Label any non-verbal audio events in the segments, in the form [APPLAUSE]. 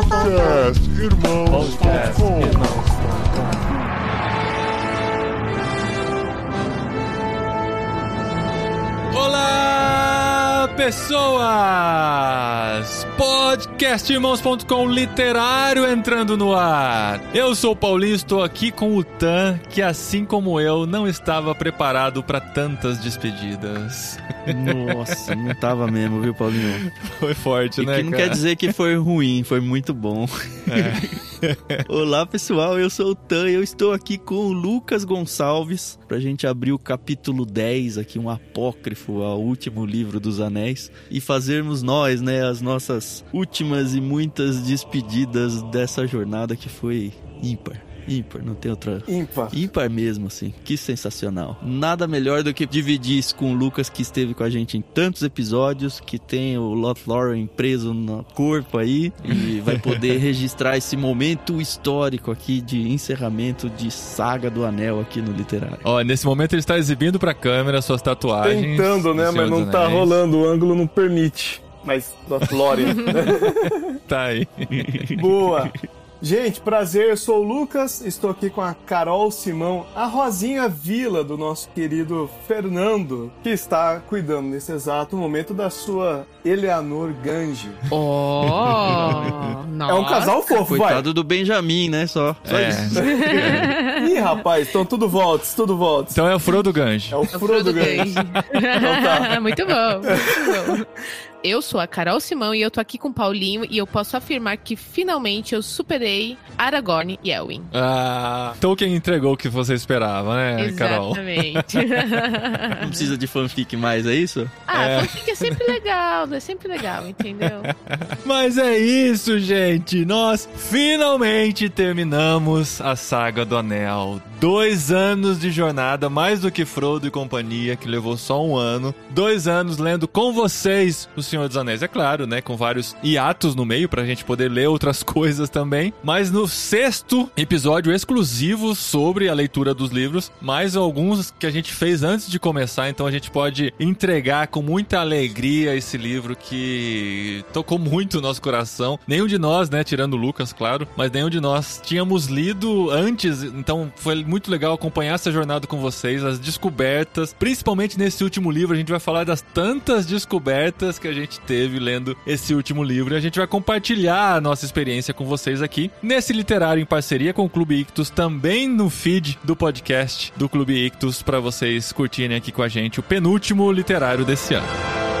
Podcast Irmãos. Podcast, irmãos. Olá, pessoas! Podcastirmãos.com literário entrando no ar. Eu sou o Paulinho, estou aqui com o Tan, que assim como eu não estava preparado para tantas despedidas. Nossa, não tava mesmo, viu, Paulinho? Foi forte, E né? que não cara? quer dizer que foi ruim, foi muito bom. [LAUGHS] Olá, pessoal, eu sou o Tan eu estou aqui com o Lucas Gonçalves pra gente abrir o capítulo 10 aqui, um apócrifo ao último livro dos Anéis e fazermos nós, né, as nossas últimas e muitas despedidas dessa jornada que foi ímpar. Ímpar, não tem outra Ímpar. Ímpar mesmo, assim. Que sensacional. Nada melhor do que dividir isso com o Lucas, que esteve com a gente em tantos episódios, que tem o Lothlórien preso no corpo aí, e vai poder [LAUGHS] registrar esse momento histórico aqui de encerramento de Saga do Anel aqui no Literário. Ó, nesse momento ele está exibindo pra câmera suas tatuagens. Tentando, né? Mas não tá rolando, o ângulo não permite. Mas da Flórida. [LAUGHS] Tá aí. Boa! Gente, prazer, eu sou o Lucas, estou aqui com a Carol Simão, a Rosinha Vila do nosso querido Fernando, que está cuidando nesse exato momento da sua Eleanor Gange. Oh. [LAUGHS] É um casal fofo, vai! Coitado do Benjamin, né? Só. Só É. isso. [LAUGHS] Ih, rapaz, então tudo voltes, tudo voltes. Então é o Frodo Gange. É o É o Frodo Frodo Gange. Gange. Então tá. [LAUGHS] muito bom, muito bom. Eu sou a Carol Simão e eu tô aqui com o Paulinho e eu posso afirmar que finalmente eu superei Aragorn e Elwin. Ah, Tolkien entregou o que você esperava, né, Carol? Exatamente. Não precisa de fanfic mais, é isso? ah, É. fanfic é sempre legal, é sempre legal, entendeu? [LAUGHS] Mas é isso, gente. Nós finalmente terminamos a saga do Anel. Dois anos de jornada, mais do que Frodo e companhia, que levou só um ano. Dois anos lendo com vocês O Senhor dos Anéis, é claro, né? Com vários hiatos no meio pra gente poder ler outras [LAUGHS] coisas também. Mas no sexto episódio exclusivo sobre a leitura dos livros, mais alguns que a gente fez antes de começar, então a gente pode entregar com muita alegria esse livro que tocou muito o nosso coração. Nenhum de nós, né, tirando o Lucas, claro, mas nenhum de nós tínhamos lido antes, então foi muito legal acompanhar essa jornada com vocês, as descobertas, principalmente nesse último livro, a gente vai falar das tantas descobertas que a gente teve lendo esse último livro e a gente vai compartilhar a nossa experiência com vocês aqui nesse literário em parceria com o Clube Ictus, também no feed do podcast do Clube Ictus para vocês curtirem aqui com a gente o penúltimo literário desse ano.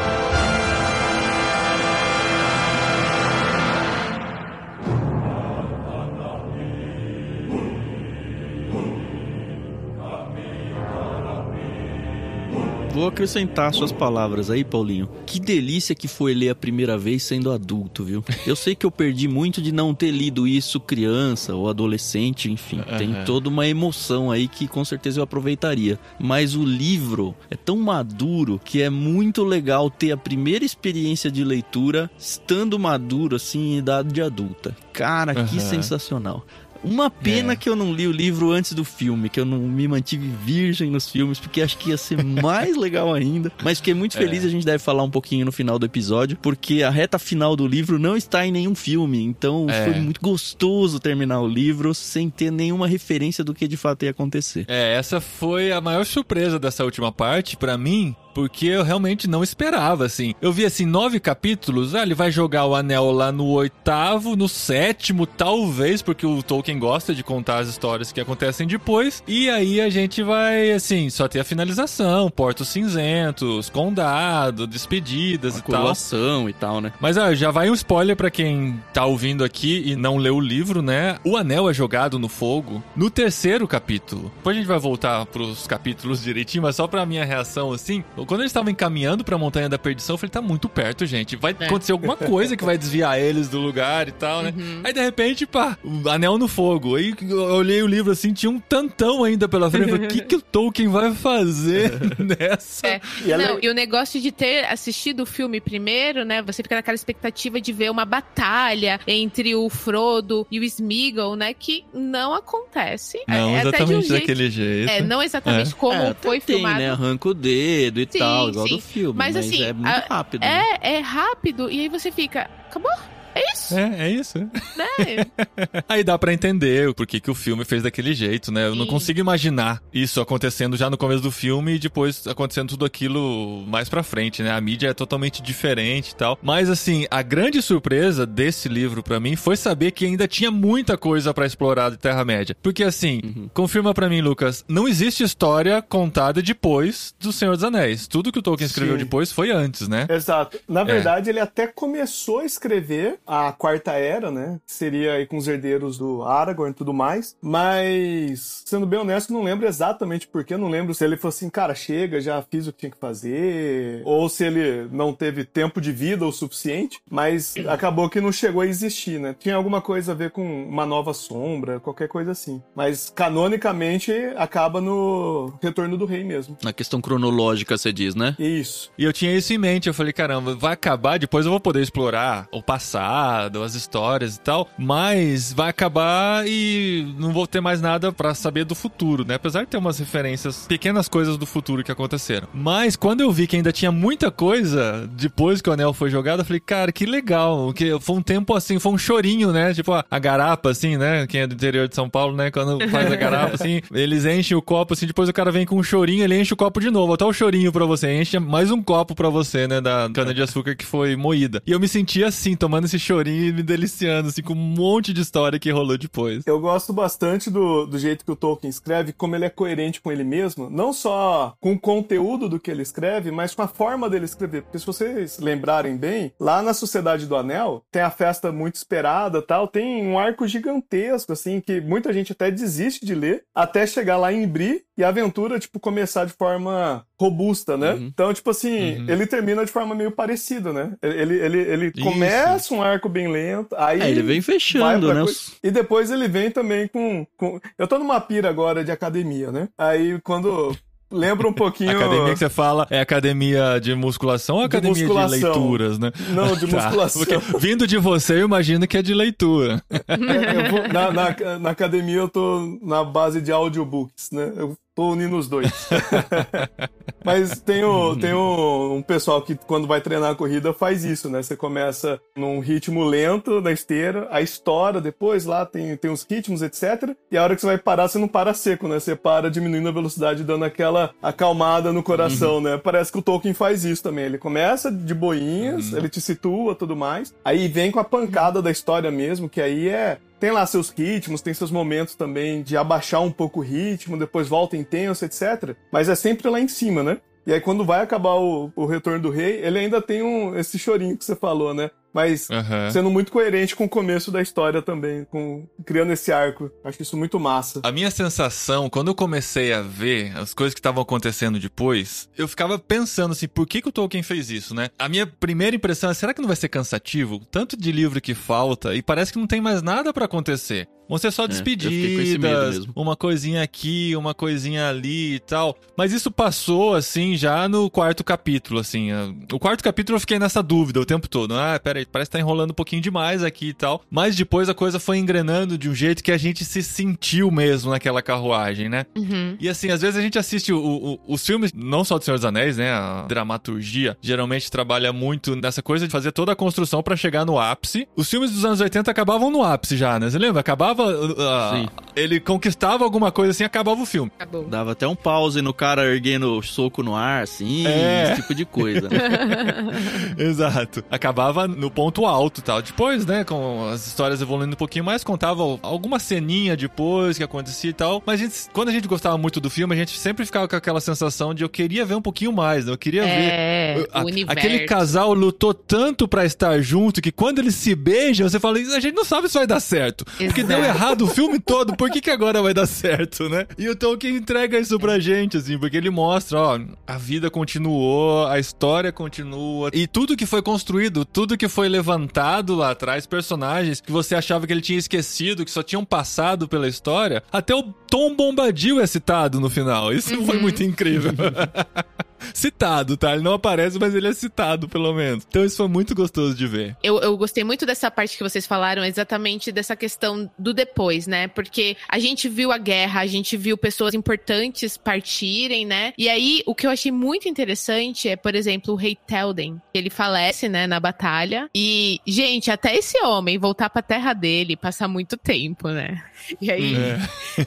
Vou acrescentar suas palavras aí, Paulinho. Que delícia que foi ler a primeira vez sendo adulto, viu? Eu sei que eu perdi muito de não ter lido isso criança ou adolescente, enfim. Tem Aham. toda uma emoção aí que com certeza eu aproveitaria. Mas o livro é tão maduro que é muito legal ter a primeira experiência de leitura estando maduro, assim, em idade adulta. Cara, que Aham. sensacional. Uma pena É. que eu não li o livro antes do filme, que eu não me mantive virgem nos filmes, porque acho que ia ser [LAUGHS] mais legal ainda. Mas fiquei muito feliz, É. a gente deve falar um pouquinho no final do episódio, porque a reta final do livro não está em nenhum filme. Então É. foi muito gostoso terminar o livro sem ter nenhuma referência do que de fato ia acontecer. É, essa foi a maior surpresa dessa última parte pra mim, porque eu realmente não esperava, assim. Eu vi, assim, nove capítulos, ah, ele vai jogar o anel lá no oitavo, no sétimo, talvez, porque o Tolkien gosta de contar as histórias que acontecem depois, e aí a gente vai, assim, só ter a finalização, Portos Cinzentos, Condado, despedidas e tal. e tal, né? Mas ó, já vai um spoiler pra quem tá ouvindo aqui e não leu o livro, né? O anel é jogado no fogo no terceiro capítulo. Depois a gente vai voltar pros capítulos direitinho, mas só pra minha reação assim, quando eles estavam encaminhando pra Montanha da Perdição, eu falei, tá muito perto, gente. Vai É. acontecer alguma coisa que vai desviar eles do lugar e tal, né? Aí de repente, pá, o anel no fogo. Aí eu olhei o livro assim, tinha um tantão ainda pela frente. Eu falei, o que, que o Tolkien vai fazer [LAUGHS] nessa? É. E ela- Não, e o negócio de ter assistido o filme primeiro, né? Você fica naquela expectativa de ver uma batalha entre o Frodo e o Smeagol, né? Que não acontece. Não, é, até de um exatamente jeito- daquele jeito. É, não exatamente como É, foi tem, filmado. né? Arranca o dedo e Sim, tal, igual sim. do filme. Mas, Mas, assim, é muito rápido. né? É, é rápido, e aí você fica. Acabou? É isso, É, é isso. né? [LAUGHS] Aí dá pra entender o porquê que o filme fez daquele jeito, né? Eu não Sim. consigo imaginar isso acontecendo já no começo do filme e depois acontecendo tudo aquilo mais pra frente, né? A mídia é totalmente diferente e tal. Mas assim, a grande surpresa desse livro pra mim foi saber que ainda tinha muita coisa pra explorar de Terra-média. Porque assim, confirma pra mim, Lucas, não existe história contada depois do Senhor dos Anéis. Tudo que o Tolkien escreveu Sim. depois foi antes, né? Exato. Na verdade, ele até começou a escrever a Quarta Era, né? Seria aí com os herdeiros do Aragorn e tudo mais. Mas, sendo bem honesto, não lembro exatamente porquê. Não lembro se ele falou assim, cara, chega, já fiz o que tinha que fazer. Ou se ele não teve tempo de vida o suficiente. Mas acabou que não chegou a existir, né? Tinha alguma coisa a ver com uma nova sombra, qualquer coisa assim. Mas, canonicamente, acaba no Retorno do Rei mesmo. Na questão cronológica, você diz, né? Isso. E eu tinha isso em mente, eu falei, caramba, vai acabar, depois eu vou poder explorar o passado, as histórias e tal, mas vai acabar e não vou ter mais nada pra saber do futuro, né? Apesar de ter umas referências, pequenas coisas do futuro que aconteceram. Mas quando eu vi que ainda tinha muita coisa depois que o anel foi jogado, eu falei, cara, que legal, que foi um tempo assim, foi um chorinho, né? Tipo a, a garapa assim, né? Quem é do interior de São Paulo, né, quando faz a garapa assim, [LAUGHS] eles enchem o copo assim, depois o cara vem com um chorinho, ele enche o copo de novo, até o chorinho pra você, enche mais um copo pra você, né, da cana de açúcar que foi moída. E eu me senti assim, tomando esse chorinho e me deliciando, assim, com um monte de história que rolou depois. Eu gosto bastante do, do jeito que o Tolkien escreve, como ele é coerente com ele mesmo, não só com o conteúdo do que ele escreve, mas com a forma dele escrever. Porque se vocês lembrarem bem, lá na Sociedade do Anel, tem a festa muito esperada tal, tem um arco gigantesco, assim, que muita gente até desiste de ler, até chegar lá em Bri e a aventura, tipo, começar de forma robusta, né? Então, tipo assim, ele termina de forma meio parecida, né? Ele, ele, ele Isso. começa um arco bem lento, aí... É, ele vem fechando, né? coi- E depois ele vem também com, com. Eu tô numa pira agora de academia, né? Aí quando. Lembra um pouquinho. [LAUGHS] Academia que você fala é academia de musculação ou De academia musculação. de leituras, né? Não, de [LAUGHS] Tá, musculação. porque vindo de você, eu imagino que é de leitura. [LAUGHS] Eu vou- na, na, na academia eu tô na base de audiobooks, né? Eu tô unindo os dois. [LAUGHS] Mas tem, o, tem o- um pessoal que, quando vai treinar a corrida, faz isso, né? Você começa num ritmo lento na esteira, a estoura depois lá tem, tem os ritmos, etc. E a hora que você vai parar, você não para seco, né? Você para diminuindo a velocidade, dando aquela acalmada no coração, né? Parece que o Tolkien faz isso também. Ele começa de boinhas, ele te situa tudo mais. Aí vem com a pancada da história mesmo, que aí é tem lá seus ritmos, tem seus momentos também de abaixar um pouco o ritmo, depois volta intenso, etc. Mas é sempre lá em cima, né? E aí quando vai acabar o, o Retorno do Rei, ele ainda tem um, esse chorinho que você falou, né? Mas Aham. sendo muito coerente com o começo da história também, com criando esse arco. Acho isso muito massa. A minha sensação, quando eu comecei a ver as coisas que estavam acontecendo depois, eu ficava pensando assim, por que, que o Tolkien fez isso, né? A minha primeira impressão é, será que não vai ser cansativo? Tanto de livro que falta e parece que não tem mais nada pra acontecer. Vão ser só É, despedidas, mesmo. uma coisinha aqui, uma coisinha ali e tal. Mas isso passou, assim, já no quarto capítulo, assim. O quarto capítulo eu fiquei nessa dúvida o tempo todo. Ah, peraí, parece que tá enrolando um pouquinho demais aqui e tal. Mas depois a coisa foi engrenando de um jeito que a gente se sentiu mesmo naquela carruagem, né? Uhum. E assim, às vezes a gente assiste o- o- os filmes, não só do Senhor dos Anéis, né? A dramaturgia geralmente trabalha muito nessa coisa de fazer toda a construção pra chegar no ápice. Os filmes dos anos 80 acabavam no ápice já, né? Você lembra? Acabava. Ah, Sim. ele conquistava alguma coisa assim, acabava o filme. Acabou. Dava até um pause no cara erguendo soco no ar, assim, É. esse tipo de coisa. né? [LAUGHS] Exato. Acabava no ponto alto e tal. Depois, né, com as histórias evoluindo um pouquinho mais, contava alguma ceninha depois que acontecia e tal. Mas a gente, quando a gente gostava muito do filme, a gente sempre ficava com aquela sensação de eu queria ver um pouquinho mais, né? Eu queria É, ver. A- o. Aquele casal lutou tanto pra estar junto que quando eles se beijam, você fala, a gente não sabe se vai dar certo. Porque deu Exato. Errado o filme todo, por que, que agora vai dar certo, né? E o Tolkien entrega isso pra gente, assim, porque ele mostra, ó, a vida continuou, a história continua, e tudo que foi construído, tudo que foi levantado lá atrás, personagens que você achava que ele tinha esquecido, que só tinham passado pela história, até o Tom Bombadil é citado no final. Isso foi muito incrível. [LAUGHS] citado, tá? Ele não aparece, mas ele é citado, pelo menos. Então isso foi muito gostoso de ver. Eu, eu gostei muito dessa parte que vocês falaram, exatamente dessa questão do depois, né? Porque a gente viu a guerra, a gente viu pessoas importantes partirem, né? E aí, o que eu achei muito interessante é, por exemplo, o rei Telden. Ele falece, né, na batalha. E, gente, até esse homem voltar pra terra dele, passar muito tempo, né? E aí, É.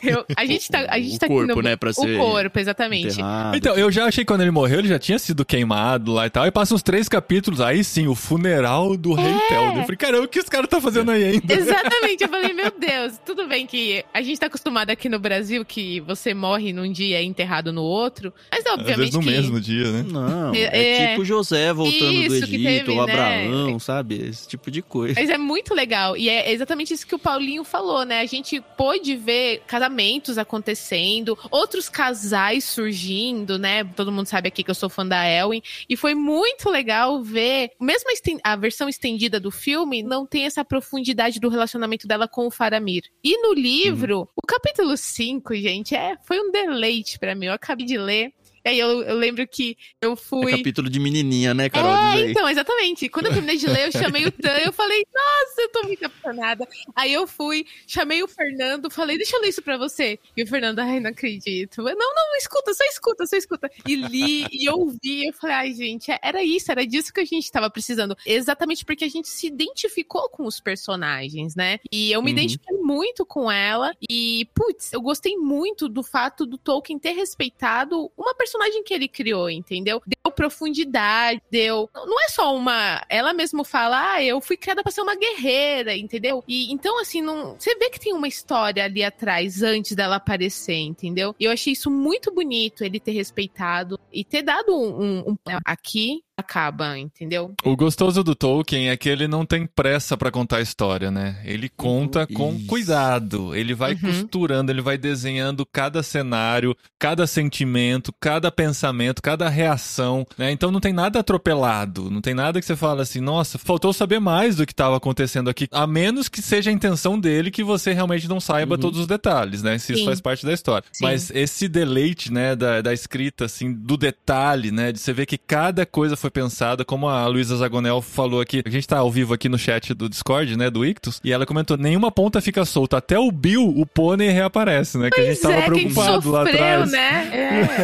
eu- a gente tá, a gente O tá aqui corpo, no, né, pra o ser corpo, exatamente. enterrado. Então, eu já achei que quando ele morreu, ele já tinha sido queimado lá e tal. E passa uns três capítulos, aí sim, o funeral do rei É. Telden. Eu falei, caramba, o que os caras estão fazendo aí ainda? Exatamente, eu falei, meu Deus, tudo bem que a gente tá acostumado aqui no Brasil que você morre num dia e é enterrado no outro, mas Às vezes obviamente no que... mesmo dia, né? Não, é, É, tipo José voltando do isso que Egito, teve, ou né? Abraão, sabe? Esse tipo de coisa. Mas é muito legal. E é exatamente isso que o Paulinho falou, né? A gente pôde ver casamentos acontecendo, outros casais surgindo, né? Todo mundo sabe aqui que eu sou fã da Elwin. E foi muito legal ver. Mesmo a, versão estendida do filme, não tem essa profundidade do relacionamento dela com o Faramir. E no livro, o capítulo 5, gente, é, foi um deleite pra mim. Eu acabei de ler. E aí eu, eu lembro que eu É fui. capítulo de menininha, né, Carol? É, então, exatamente. Quando eu terminei de ler, eu chamei o Tan, eu falei, nossa, eu tô muito apaixonada. Aí eu fui, chamei o Fernando, falei, deixa eu ler isso pra você. E o Fernando, ai, não acredito. Eu, não, não, escuta, só escuta, só escuta. E li, e ouvi, eu falei, ai, gente, é- era isso, era disso que a gente tava precisando. Exatamente porque a gente se identificou com os personagens, né? E eu me Uhum. identifiquei muito com ela. E, putz, eu gostei muito do fato do Tolkien ter respeitado uma personagem que ele criou, entendeu? Deu profundidade, deu. Não é só uma. Ela mesmo fala, ah, eu fui criada pra ser uma guerreira, entendeu? E então, assim, não. Você vê que tem uma história ali atrás antes dela aparecer, entendeu? E eu achei isso muito bonito, ele ter respeitado e ter dado um. um- um- aqui acaba, entendeu? O gostoso do Tolkien é que ele não tem pressa pra contar a história, né? Ele conta com Isso. cuidado. Ele vai Uhum. costurando, ele vai desenhando cada cenário, cada sentimento, cada pensamento, cada reação, né? Então não tem nada atropelado, não tem nada que você fala assim, nossa, faltou saber mais do que estava acontecendo aqui, a menos que seja a intenção dele que você realmente não saiba Uhum. todos os detalhes, né? Se isso faz parte da história. Sim. Mas esse deleite, né, da, da escrita, assim, do detalhe, né, de você ver que cada coisa foi pensada, como a Luísa Zagonel falou aqui, a gente tá ao vivo aqui no chat do Discord, né, do Ictus, e ela comentou, nenhuma ponta fica solta, até o Bill, o pônei reaparece, né, que a gente tava é, que preocupado lá sofreu, atrás. né?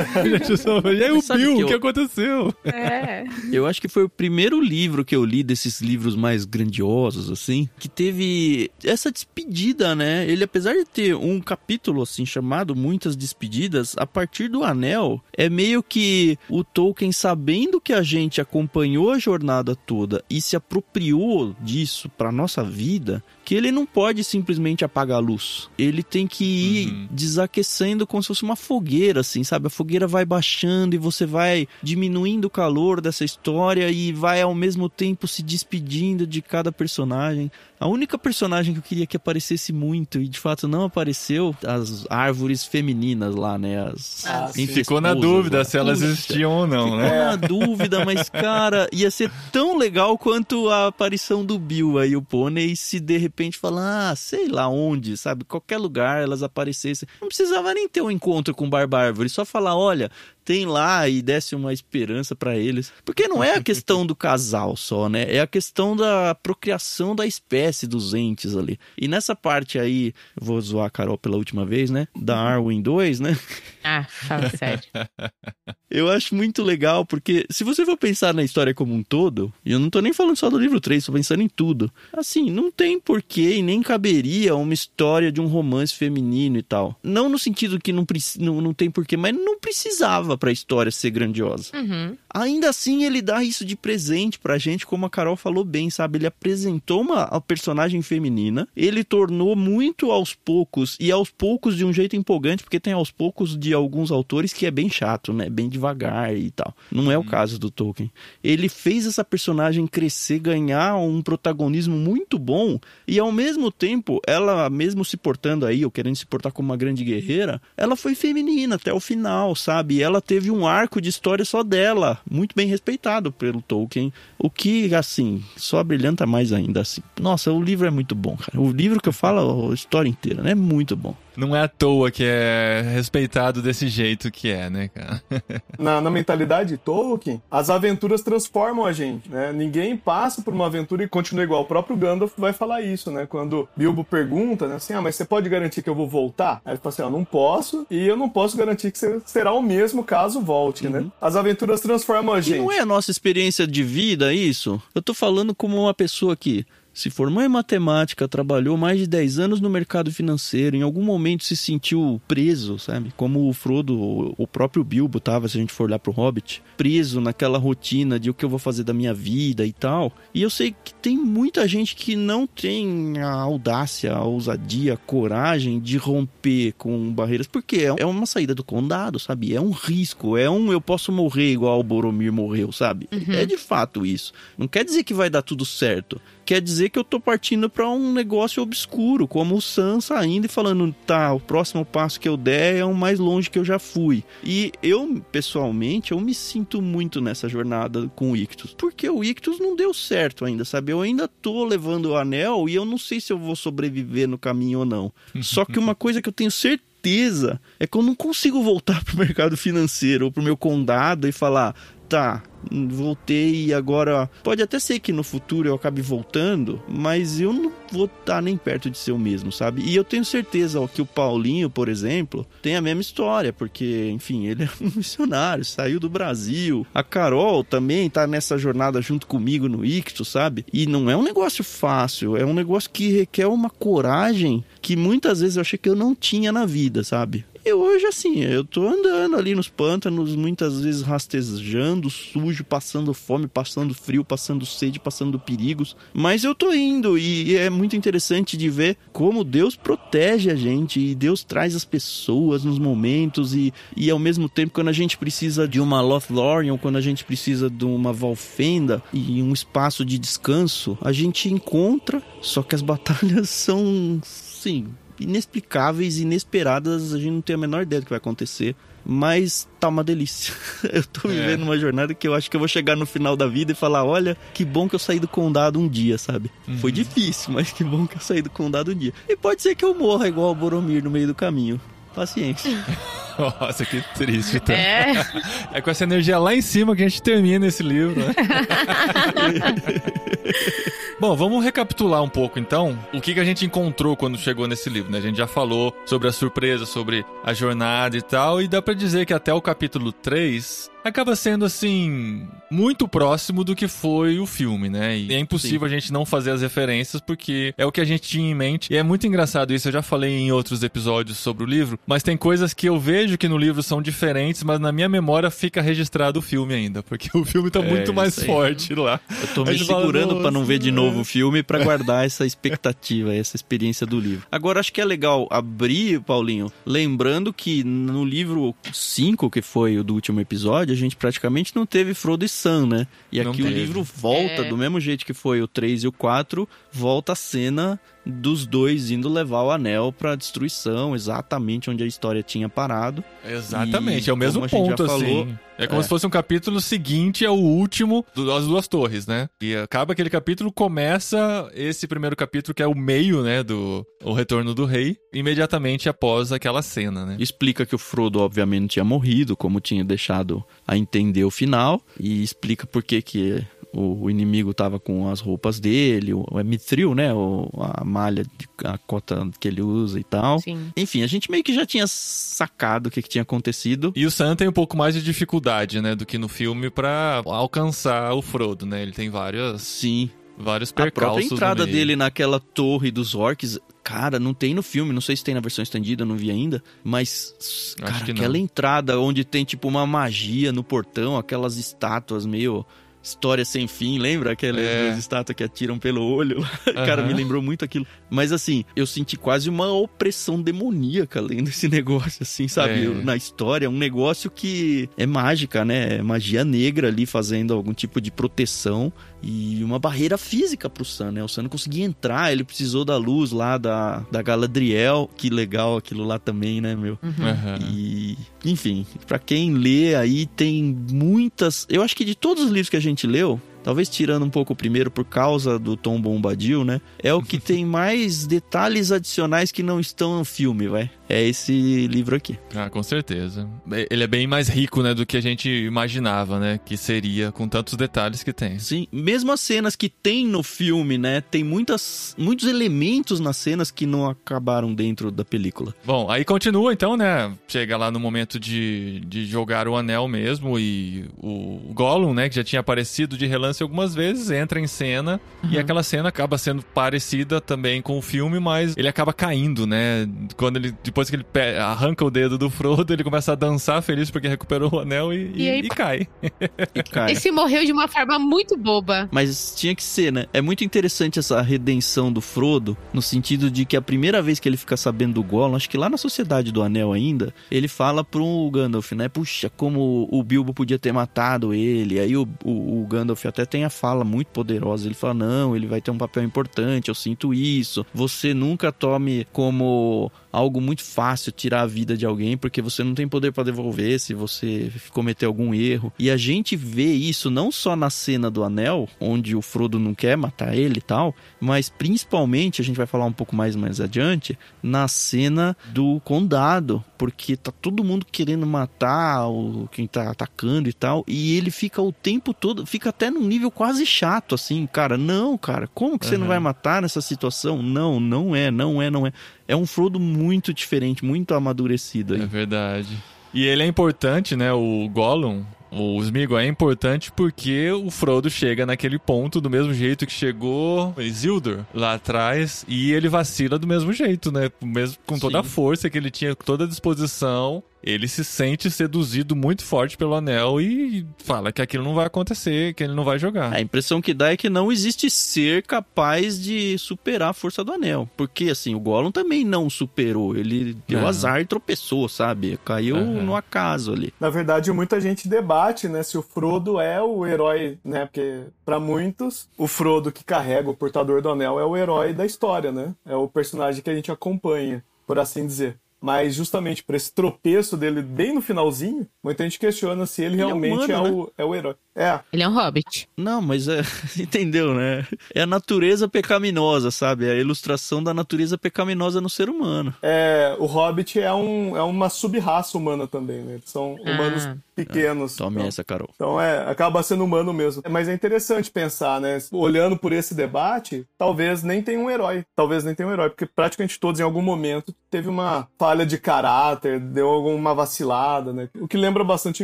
[LAUGHS] A gente só- e aí o Bill, que o que eu- aconteceu? É, é. Eu acho que foi o primeiro livro que eu li desses livros mais grandiosos, assim, que teve essa despedida, né? Ele, apesar de ter um capítulo, assim, chamado Muitas Despedidas, a partir do Anel, é meio que o Tolkien, sabendo que a gente acompanhou a jornada toda e se apropriou disso pra nossa vida, que ele não pode simplesmente apagar a luz. Ele tem que ir Uhum. desaquecendo como se fosse uma fogueira, assim, sabe? A fogueira vai baixando e você vai diminuindo o calor dessa história e vai ao mesmo tempo se despedindo de cada personagem. A única personagem que eu queria que aparecesse muito e de fato não apareceu, as árvores femininas lá, né? As Ah, sim. Ficou na esposas dúvida lá. se elas Puxa. existiam ou não, Ficou né? na dúvida, mas cara, ia ser tão legal quanto a aparição do Bill aí, o pônei, se de repente falar, ah, sei lá onde, sabe? Qualquer lugar elas aparecessem. Não precisava nem ter um encontro com o Barbárvore, só falar, olha, tem lá e desse uma esperança pra eles. Porque não é a questão do casal só, né? É a questão da procriação da espécie dos entes ali. E nessa parte aí, eu vou zoar a Carol pela última vez, né? Da Arwen 2, né? Ah, fala sério. [LAUGHS] Eu acho muito legal, porque se você for pensar na história como um todo, e eu não tô nem falando só do livro 3, tô pensando em tudo. Assim, não tem porquê e nem caberia uma história de um romance feminino e tal. Não no sentido que não, não, não tem porquê, mas não precisava pra história ser grandiosa. Uhum. Ainda assim, ele dá isso de presente pra gente, como a Carol falou bem, sabe? Ele apresentou uma a personagem feminina, ele tornou muito aos poucos, e aos poucos de um jeito empolgante, porque tem aos poucos de alguns autores que é bem chato, né? Bem devagar e tal. Não é o caso do Tolkien. Ele fez essa personagem crescer, ganhar um protagonismo muito bom, e ao mesmo tempo, ela mesmo se portando aí, ou querendo se portar como uma grande guerreira, ela foi feminina até o final, sabe? Ela teve um arco de história só dela, muito bem respeitado pelo Tolkien, o que, assim, só brilhanta mais ainda, assim. Nossa, o livro é muito bom, cara. O livro que eu falo, a história inteira, né? É muito bom. Não é à toa que é respeitado desse jeito que é, né, cara? [LAUGHS] Na, na mentalidade de Tolkien, as aventuras transformam a gente, né? Ninguém passa por uma aventura e continua igual. O próprio Gandalf vai falar isso, né? Quando Bilbo pergunta, né? Assim, ah, mas você pode garantir que eu vou voltar? Aí ele fala assim, ah, não posso, e eu não posso garantir que você será o mesmo caso volte, né? As aventuras transformam a E gente. não é a nossa experiência de vida isso? Eu tô falando como uma pessoa que se formou em matemática, trabalhou mais de 10 anos no mercado financeiro, em algum momento se sentiu preso, sabe? Como o Frodo, o próprio Bilbo tava, se a gente for olhar pro Hobbit, preso naquela rotina de o que eu vou fazer da minha vida e tal. E eu sei que tem muita gente que não tem a audácia, a ousadia, a coragem de romper com barreiras, porque é uma saída do condado, sabe? É um risco, é um eu posso morrer igual o Boromir morreu, sabe? É de fato isso. Não quer dizer que vai dar tudo certo. Quer dizer que eu tô partindo pra um negócio obscuro, como o Sam saindo e falando, tá, o próximo passo que eu der é o mais longe que eu já fui. E eu, pessoalmente, eu me sinto muito nessa jornada com o Ictus. Porque o Ictus não deu certo ainda, sabe? Eu ainda tô levando o anel e eu não sei se eu vou sobreviver no caminho ou não. Só que uma coisa que eu tenho certeza é que eu não consigo voltar pro mercado financeiro ou pro meu condado e falar, tá, voltei e agora pode até ser que no futuro eu acabe voltando, mas eu não vou estar nem perto de ser o mesmo, sabe? E eu tenho certeza ó, que o Paulinho, por exemplo, tem a mesma história, porque, enfim, ele [LAUGHS] é um missionário, saiu do Brasil. A Carol também tá nessa jornada junto comigo no Ictus, sabe? E não é um negócio fácil, é um negócio que requer uma coragem que muitas vezes eu achei que eu não tinha na vida, sabe? E hoje, assim, eu tô andando ali nos pântanos, muitas vezes rastejando, sujo, passando fome, passando frio, passando sede, passando perigos. Mas eu tô indo e é muito interessante de ver como Deus protege a gente e Deus traz as pessoas nos momentos e, e ao mesmo tempo quando a gente precisa de uma Lothlórien ou quando a gente precisa de uma Valfenda e um espaço de descanso, a gente encontra, só que as batalhas [LAUGHS] são, sim, inexplicáveis, inesperadas, a gente não tem a menor ideia do que vai acontecer. Mas tá uma delícia. [LAUGHS] Eu tô vivendo uma jornada que eu acho que eu vou chegar no final da vida e falar: olha, que bom que eu saí do condado um dia, sabe? Foi difícil, mas que bom que eu saí do condado um dia. E pode ser que eu morra igual o Boromir no meio do caminho. Paciência. [LAUGHS] Nossa, que triste, tá? É. [LAUGHS] É com essa energia lá em cima que a gente termina esse livro, né? [LAUGHS] Bom, vamos recapitular um pouco então o que, que a gente encontrou quando chegou nesse livro, né? A gente já falou sobre a surpresa, sobre a jornada e tal, e dá pra dizer que até o capítulo 3 acaba sendo assim muito próximo do que foi o filme, né? E é impossível a gente não fazer as referências porque é o que a gente tinha em mente. E é muito engraçado isso, eu já falei em outros episódios sobre o livro, mas tem coisas que eu vejo que no livro são diferentes, mas na minha memória fica registrado o filme ainda, porque [LAUGHS] o filme tá É, muito mais aí. forte lá. Eu tô me segurando pra não "Nossa, ver de novo o filme pra guardar essa expectativa, essa experiência do livro. Agora acho que é legal abrir, Paulinho, lembrando que no livro 5, que foi o do último episódio, a gente praticamente não teve Frodo e Sam, né? E Não aqui o teve. livro volta É. do mesmo jeito que foi o 3 e o 4, volta a cena dos dois indo levar o anel pra destruição, exatamente onde a história tinha parado. Exatamente, E é o mesmo ponto, assim. falou, é como é. se fosse um capítulo seguinte ao último das duas torres, né? E acaba aquele capítulo, começa esse primeiro capítulo, que é o meio, né, do o retorno do rei, imediatamente após aquela cena, né? Explica que o Frodo, obviamente, tinha morrido, como tinha deixado a entender o final. E explica por que que o, o inimigo tava com as roupas dele, o, é mithril, né? O, a malha, de, a cota que ele usa e tal. Sim. Enfim, a gente meio que já tinha sacado o que, que tinha acontecido. E o Sam tem um pouco mais de dificuldade, né, do que no filme pra alcançar o Frodo, né? Ele tem várias, Sim, vários a própria percalços no entrada meio. dele naquela torre dos orcs... Cara, não tem no filme, não sei se tem na versão estendida, eu não vi ainda, mas Acho cara, aquela entrada onde tem tipo uma magia no portão, aquelas estátuas meio história sem fim, lembra aquelas É. duas estátuas que atiram pelo olho? [LAUGHS] Cara, Aham. me lembrou muito aquilo. Mas assim, eu senti quase uma opressão demoníaca lendo esse [LAUGHS] negócio assim, sabe? É. Na história, um negócio que é mágica, né? É magia negra ali fazendo algum tipo de proteção e uma barreira física pro Sam, né? O Sam não conseguia entrar, ele precisou da luz lá da, da Galadriel. Que legal aquilo lá também, né, meu? Aham. E, enfim, pra quem lê aí tem muitas. Eu acho que de todos os livros que a gente leu, talvez tirando um pouco o primeiro por causa do Tom Bombadil, né? É o que [LAUGHS] tem mais detalhes adicionais que não estão no filme, vai. É esse livro aqui. Ah, com certeza. Ele é bem mais rico, né, do que a gente imaginava, né, que seria com tantos detalhes que tem. Sim, mesmo as cenas que tem no filme, né, tem muitas, muitos elementos nas cenas que não acabaram dentro da película. Bom, aí continua então, né, chega lá no momento de, de jogar o anel mesmo e o Gollum, né, que já tinha aparecido de relance algumas vezes, entra em cena uhum. e aquela cena acaba sendo parecida também com o filme, mas ele acaba caindo, né, quando ele depois que ele arranca o dedo do Frodo, ele começa a dançar feliz porque recuperou o anel e, e, e, e cai. [LAUGHS] e cai. Esse morreu de uma forma muito boba. Mas tinha que ser, né? É muito interessante essa redenção do Frodo, no sentido de que a primeira vez que ele fica sabendo do Gollum, acho que lá na Sociedade do Anel ainda, ele fala pro Gandalf, né? Puxa, como o Bilbo podia ter matado ele. Aí o, o, o Gandalf até tem a fala muito poderosa. Ele fala: Não, ele vai ter um papel importante, eu sinto isso. Você nunca tome como algo muito fácil tirar a vida de alguém porque você não tem poder para devolver se você cometer algum erro. E a gente vê isso não só na cena do anel, onde o Frodo não quer matar ele e tal, mas principalmente, a gente vai falar um pouco mais mais adiante, na cena do condado, porque tá todo mundo querendo matar o quem tá atacando e tal, e ele fica o tempo todo, fica até num nível quase chato assim, cara, não, cara, como que você não vai matar nessa situação? Não, não é, não é, não é é um Frodo muito diferente, muito amadurecido aí. É verdade. E ele é importante, né? O Gollum, o Smigo é importante porque o Frodo chega naquele ponto do mesmo jeito que chegou Isildur lá atrás e ele vacila do mesmo jeito, né? Mesmo com toda Sim. a força que ele tinha, toda a disposição, ele se sente seduzido muito forte pelo anel e fala que aquilo não vai acontecer, que ele não vai jogar. A impressão que dá é que não existe ser capaz de superar a força do anel. Porque, assim, o Gollum também não superou. Ele deu uhum. azar e tropeçou, sabe? Caiu uhum. no acaso ali. Na verdade, muita gente debate, né, se o Frodo é o herói, né? Porque, para muitos, o Frodo que carrega o portador do anel é o herói da história, né? É o personagem que a gente acompanha, por assim dizer. Mas justamente por esse tropeço dele bem no finalzinho, muita gente questiona se ele, ele realmente é, humano, é, o, né? é o herói. É. Ele é um hobbit. Não, mas é. [LAUGHS] Entendeu, né? É a natureza pecaminosa, sabe? É a ilustração da natureza pecaminosa no ser humano. É, o hobbit é, um, é uma sub-raça humana também, né? São humanos ah. pequenos. Tome então, essa, Carol. Então é, acaba sendo humano mesmo. Mas é interessante pensar, né? Olhando por esse debate, talvez nem tenha um herói. Talvez nem tenha um herói, porque praticamente todos em algum momento teve uma falha de caráter, deu alguma vacilada, né? O que lembra bastante,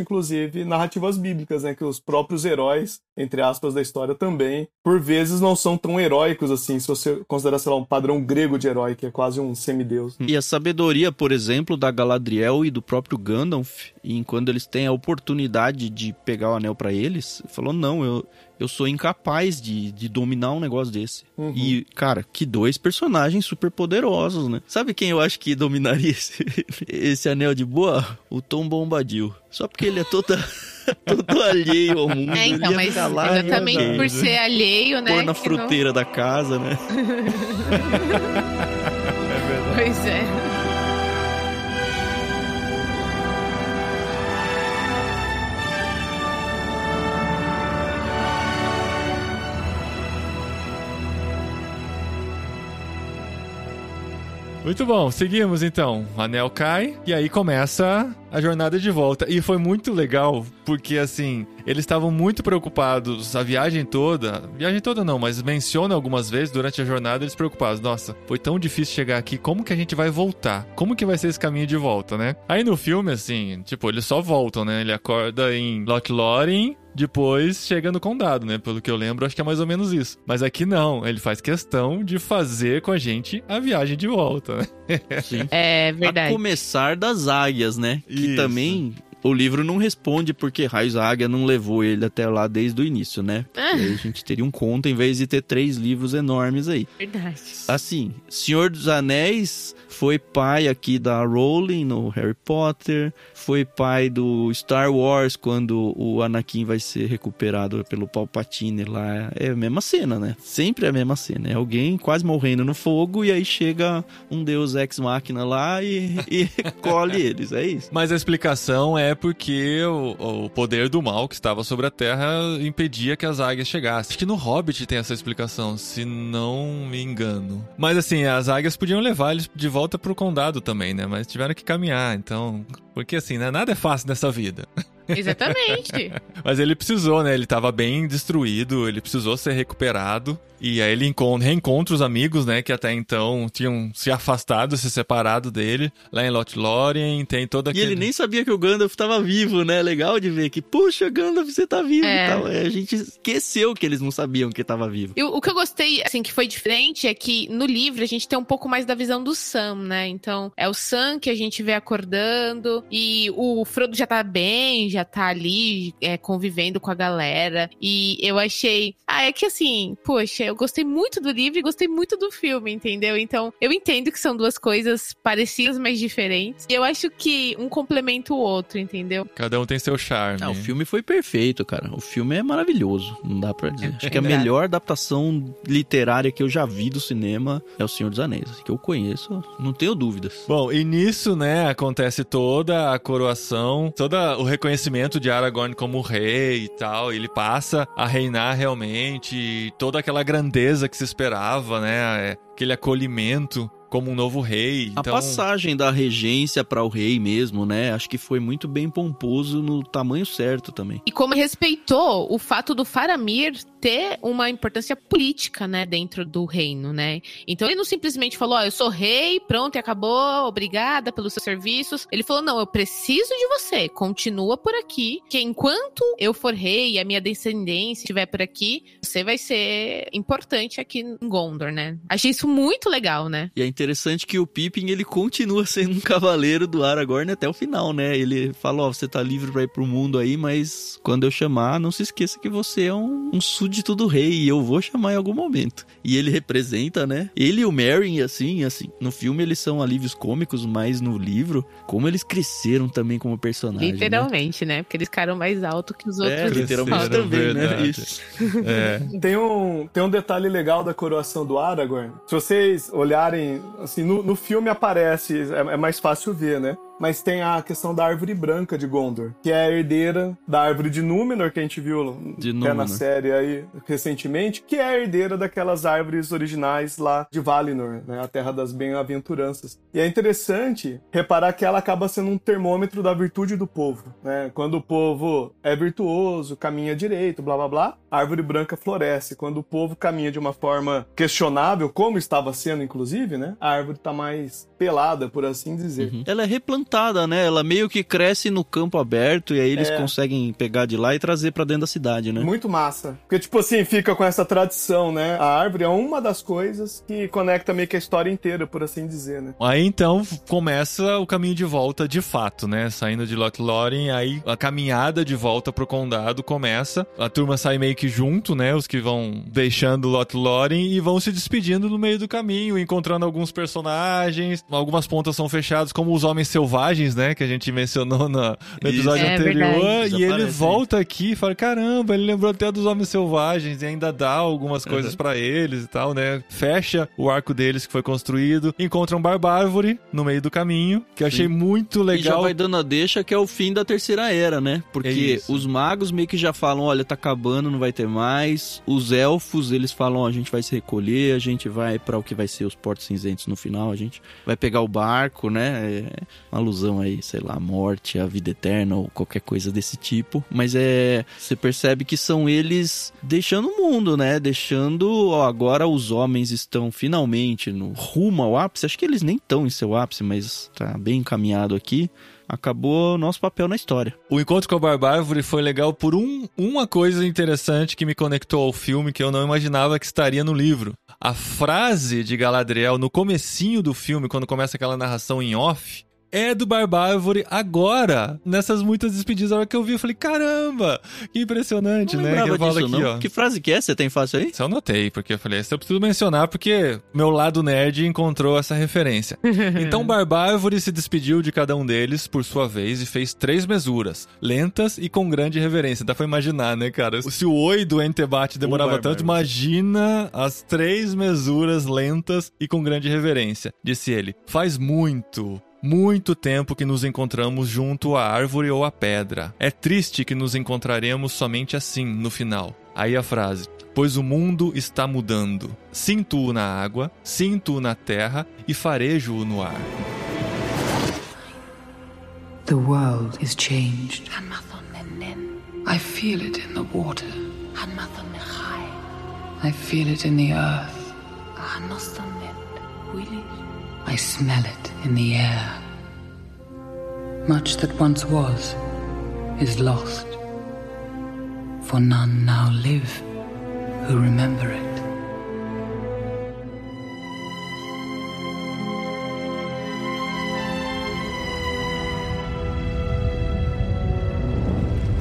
inclusive, narrativas bíblicas, né? Que os próprios heróis, entre aspas, da história também, por vezes não são tão heróicos assim, se você considerar, sei lá, um padrão grego de herói, que é quase um semideus. E a sabedoria, por exemplo, da Galadriel e do próprio Gandalf, e quando eles têm a oportunidade de pegar o anel para eles, falou: não, eu, eu sou incapaz de, de dominar um negócio desse. Uhum. E, cara, que dois personagens super poderosos, né? Sabe quem eu acho que dominaria [LAUGHS] esse, esse anel de boa? O Tom Bombadil. Só porque ele é toda. [LAUGHS] todo alheio ao mundo. É, então, mas lá, exatamente por ser alheio, né? Pôr na fruteira não... da casa, né? é [LAUGHS] verdade. Pois é. Muito bom, seguimos então. O anel cai e aí começa a jornada de volta. E foi muito legal, porque assim, eles estavam muito preocupados a viagem toda. Viagem toda não, mas menciona algumas vezes durante a jornada eles preocupados. Nossa, foi tão difícil chegar aqui, como que a gente vai voltar? Como que vai ser esse caminho de volta, né? Aí no filme, assim, tipo, eles só voltam, né? Ele acorda em Lochlorin, depois chega no condado, né? Pelo que eu lembro, acho que é mais ou menos isso. Mas aqui não, ele faz questão de fazer com a gente a viagem de volta, né? [LAUGHS] Sim. É verdade. A começar das águias, né? Que isso. também o livro não responde porque Raios Águia não levou ele até lá desde o início, né? Ah. aí a gente teria um conto em vez de ter três livros enormes aí. Verdade. Assim, Senhor dos Anéis Foi pai aqui da Rowling no Harry Potter. Foi pai do Star Wars quando o Anakin vai ser recuperado pelo Palpatine lá. É a mesma cena, né? Sempre é a mesma cena. É alguém quase morrendo no fogo e aí chega um deus ex-máquina lá e, e [LAUGHS] colhe eles. É isso. Mas a explicação é porque o, o poder do mal que estava sobre a Terra impedia que as águias chegassem. Acho que no Hobbit tem essa explicação, se não me engano. Mas assim, as águias podiam levar eles de volta pro condado também, né? Mas tiveram que caminhar, então. Porque assim, né? Nada é fácil nessa vida. Exatamente. [LAUGHS] Mas ele precisou, né? Ele tava bem destruído, ele precisou ser recuperado. E aí ele encon- reencontra os amigos, né? Que até então tinham se afastado, se separado dele. Lá em Lothlórien tem toda E aquele... ele nem sabia que o Gandalf tava vivo, né? Legal de ver que, puxa, Gandalf, você tá vivo É. e tal. É, A gente esqueceu que eles não sabiam que tava vivo. E o o que eu gostei, assim, que foi diferente é que no livro a gente tem um pouco mais da visão do Sam, né? Então, é o Sam que a gente vê acordando e o Frodo já tá bem, já tá ali é, convivendo com a galera. E eu achei. Ah, é que assim, poxa, eu gostei muito do livro e gostei muito do filme, entendeu? Então, eu entendo que são duas coisas parecidas, mas diferentes. E eu acho que um complementa o outro, entendeu? Cada um tem seu charme. Ah, o filme foi perfeito, cara. O filme é maravilhoso, não dá pra dizer. É [LAUGHS] Acho que a verdade. melhor adaptação literária que eu já vi do cinema é O Senhor dos Anéis. Que eu conheço, não tenho dúvidas. Bom, e nisso, né, acontece toda a coroação, todo o reconhecimento de Aragorn como rei e tal. Ele passa a reinar realmente, toda aquela grandeza que se esperava, né, é, aquele acolhimento como um novo rei. A Então, passagem da regência para o rei mesmo, né? Acho que foi muito bem pomposo no tamanho certo também. E como respeitou o fato do Faramir ter uma importância política, né, dentro do reino, né? Então ele não simplesmente falou, ó, eu sou rei, pronto e acabou, obrigada pelos seus serviços. Ele falou, não, eu preciso de você, continua por aqui, que enquanto eu for rei e a minha descendência estiver por aqui, você vai ser importante aqui em Gondor, né? Achei isso muito legal, né? E é interessante que o Pippin, ele continua [LAUGHS] sendo um cavaleiro do Aragorn até o final, né? Ele fala, ó, você tá livre pra ir pro mundo aí, mas quando eu chamar, não se esqueça que você é um, um súdito do rei e eu vou chamar em algum momento. E ele representa, né? Ele e o Merry, assim, assim, no filme eles são alívios cômicos, mas no livro, como eles cresceram também como personagem, né? Literalmente, né? Porque eles ficaram mais alto que os outros. É, literalmente também, né? verdade. Isso. [LAUGHS] é, Tem um, tem um detalhe legal da coroação do Aragorn. Se vocês olharem, assim, no, no filme aparece, é, é mais fácil ver, né? Mas tem a questão da árvore branca de Gondor, que é a herdeira da árvore de Númenor, que a gente viu De até na série aí recentemente, que é a herdeira daquelas árvores originais lá de Valinor, né? A terra das bem-aventuranças. E é interessante reparar que ela acaba sendo um termômetro da virtude do povo, né? Quando o povo é virtuoso, caminha direito, blá blá blá, a árvore branca floresce. Quando o povo caminha de uma forma questionável, como estava sendo inclusive, né? A árvore tá mais pelada, por assim dizer. Uhum. Ela é replantada, né? Ela meio que cresce no campo aberto e aí eles É. conseguem pegar de lá e trazer pra dentro da cidade, né? Muito massa. Porque, tipo assim, fica com essa tradição, né? A árvore é uma das coisas que conecta meio que a história inteira, por assim dizer, né? Aí então começa o caminho de volta de fato, né? Saindo de Lothlórien, aí a caminhada de volta pro condado começa. A turma sai meio que junto, né? Os que vão deixando Lothlórien e vão se despedindo no meio do caminho, encontrando alguns personagens. Algumas pontas são fechadas, como os homens selvagens, né? Que a gente mencionou no, no episódio Isso. É anterior. verdade. E ele volta aqui e fala: caramba, ele lembrou até dos homens selvagens e ainda dá algumas coisas pra eles e tal, né? Fecha o arco deles que foi construído. Encontra um barbárvore no meio do caminho, que eu achei Sim. muito E já legal. vai dando a deixa que é o fim da terceira era, né? É Porque isso. os magos meio que já falam, olha, tá acabando, não vai ter mais. Os elfos, eles falam, a gente vai se recolher, a gente vai pra o que vai ser os portos cinzentos no final, a gente vai pegar o barco, né? É uma alusão aí, sei lá, a morte, a vida eterna ou qualquer coisa desse tipo. Mas é, você percebe que são eles deixando o mundo, né? Deixando, ó, agora os homens estão finalmente no rumo ao ápice. Acho que eles nem estão em seu ápice, mas tá bem encaminhado aqui acabou o nosso papel na história. O encontro com a Barbárvore foi legal por um, uma coisa interessante que me conectou ao filme que eu não imaginava que estaria no livro. A frase de Galadriel no comecinho do filme, quando começa aquela narração em off, é do Barbárvore agora, nessas muitas despedidas. A hora que eu vi, eu falei, caramba, que impressionante, Não né? Que disso, aqui, não. ó. Que frase que é? Você tem fácil aí? Isso eu notei, porque eu falei, isso eu preciso mencionar porque meu lado nerd encontrou essa referência. [LAUGHS] Então Barbárvore se despediu de cada um deles por sua vez e fez três mesuras, lentas e com grande reverência. Dá pra imaginar, né, cara? Se o oi do Entebate demorava tanto, imagina as três mesuras lentas e com grande reverência. Disse ele, faz muito, muito tempo que nos encontramos junto à árvore ou à pedra. É triste que nos encontraremos somente assim, no final. Aí a frase. Pois o mundo está mudando. Sinto-o na água, sinto-o na terra e farejo-o no ar. The world is changed. I feel it in the water. I feel it in the earth. I smell it in the air. Much that once was is lost. For none now live who remember it.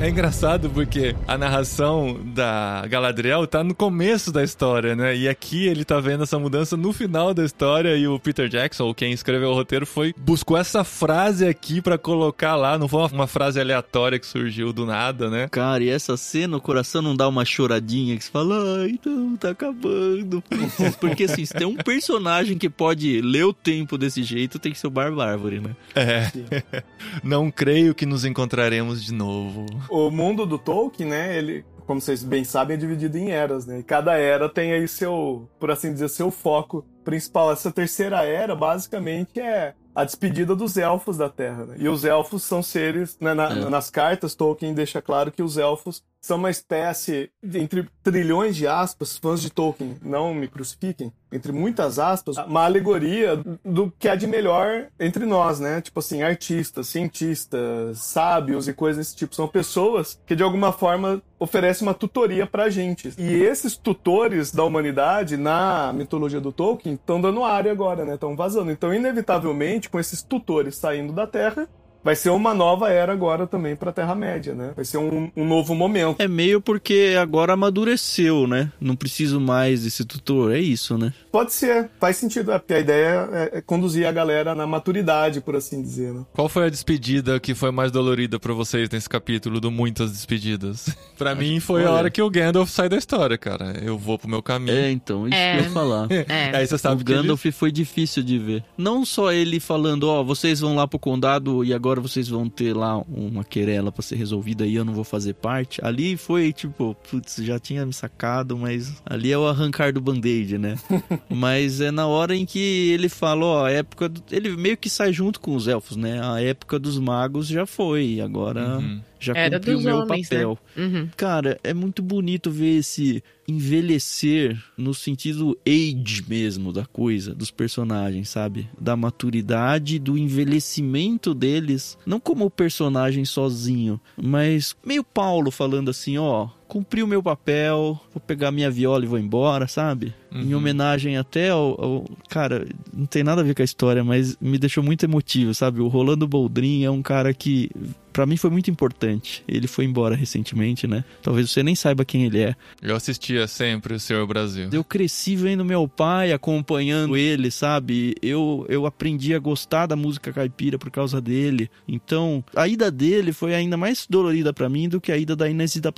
É engraçado porque a narração da Galadriel tá no começo da história, né? E aqui ele tá vendo essa mudança no final da história e o Peter Jackson, quem escreveu o roteiro, foi buscou essa frase aqui pra colocar lá. Não foi uma, uma frase aleatória que surgiu do nada, né? Cara, e essa cena, o coração não dá uma choradinha que você fala, ai, não, tá acabando. [LAUGHS] Porque assim, se tem um personagem que pode ler o tempo desse jeito, tem que ser o Barbárvore, né? É. [LAUGHS] Não creio que nos encontraremos de novo. O mundo do Tolkien, né, ele, como vocês bem sabem, é dividido em eras, né? E cada era tem aí seu, por assim dizer, seu foco principal. Essa terceira era, basicamente, é a despedida dos elfos da Terra. Né? E os elfos são seres, né, na- É. nas cartas, Tolkien deixa claro que os elfos são uma espécie, entre trilhões de aspas, fãs de Tolkien, não me crucifiquem, entre muitas aspas, uma alegoria do que há de melhor entre nós, né? Tipo assim, artistas, cientistas, sábios e coisas desse tipo. São pessoas que, de alguma forma, oferecem uma tutoria pra gente. E esses tutores da humanidade, na mitologia do Tolkien, estão dando área agora, né? Estão vazando. Então, inevitavelmente, com esses tutores saindo da Terra, vai ser uma nova era agora também pra Terra-média, né? Vai ser um, um novo momento. É meio porque agora amadureceu, né? Não preciso mais desse tutor, é isso, né? Pode ser, faz sentido, é, porque a ideia é, é conduzir a galera na maturidade, por assim dizer, né? Qual foi a despedida que foi mais dolorida pra vocês nesse capítulo do Muitas Despedidas? [LAUGHS] Pra mim foi a hora que o Gandalf sai da história, cara. Eu vou pro meu caminho. É, então, isso É. que eu ia falar. É. [LAUGHS] Aí você sabe o que ele- Gandalf foi difícil de ver. Não só ele falando, ó, vocês vão lá pro condado e agora vocês vão ter lá uma querela pra ser resolvida e eu não vou fazer parte. Ali foi tipo, putz, já tinha me sacado, mas ali é o arrancar do band-aid, né? [LAUGHS] mas é na hora em que ele fala, ó, a época. do- Ele meio que sai junto com os elfos, né? A época dos magos já foi, agora Uhum. Já Era cumpriu o meu homens, né? papel. Uhum. Cara, é muito bonito ver esse envelhecer no sentido age mesmo da coisa, dos personagens, sabe? Da maturidade, do envelhecimento deles, não como o personagem sozinho, mas meio Paulo falando assim, ó, cumpri o meu papel, vou pegar minha viola e vou embora, sabe? Em Uhum. homenagem até ao, ao- Cara, não tem nada a ver com a história, mas me deixou muito emotivo, sabe? O Rolando Boldrin é um cara que, pra mim, foi muito importante. Ele foi embora recentemente, né? Talvez você nem saiba quem ele é. Eu assistia sempre o Senhor Brasil. Eu cresci vendo meu pai acompanhando ele, sabe? Eu, eu aprendi a gostar da música caipira por causa dele. Então, a ida dele foi ainda mais dolorida pra mim do que a ida da Inesida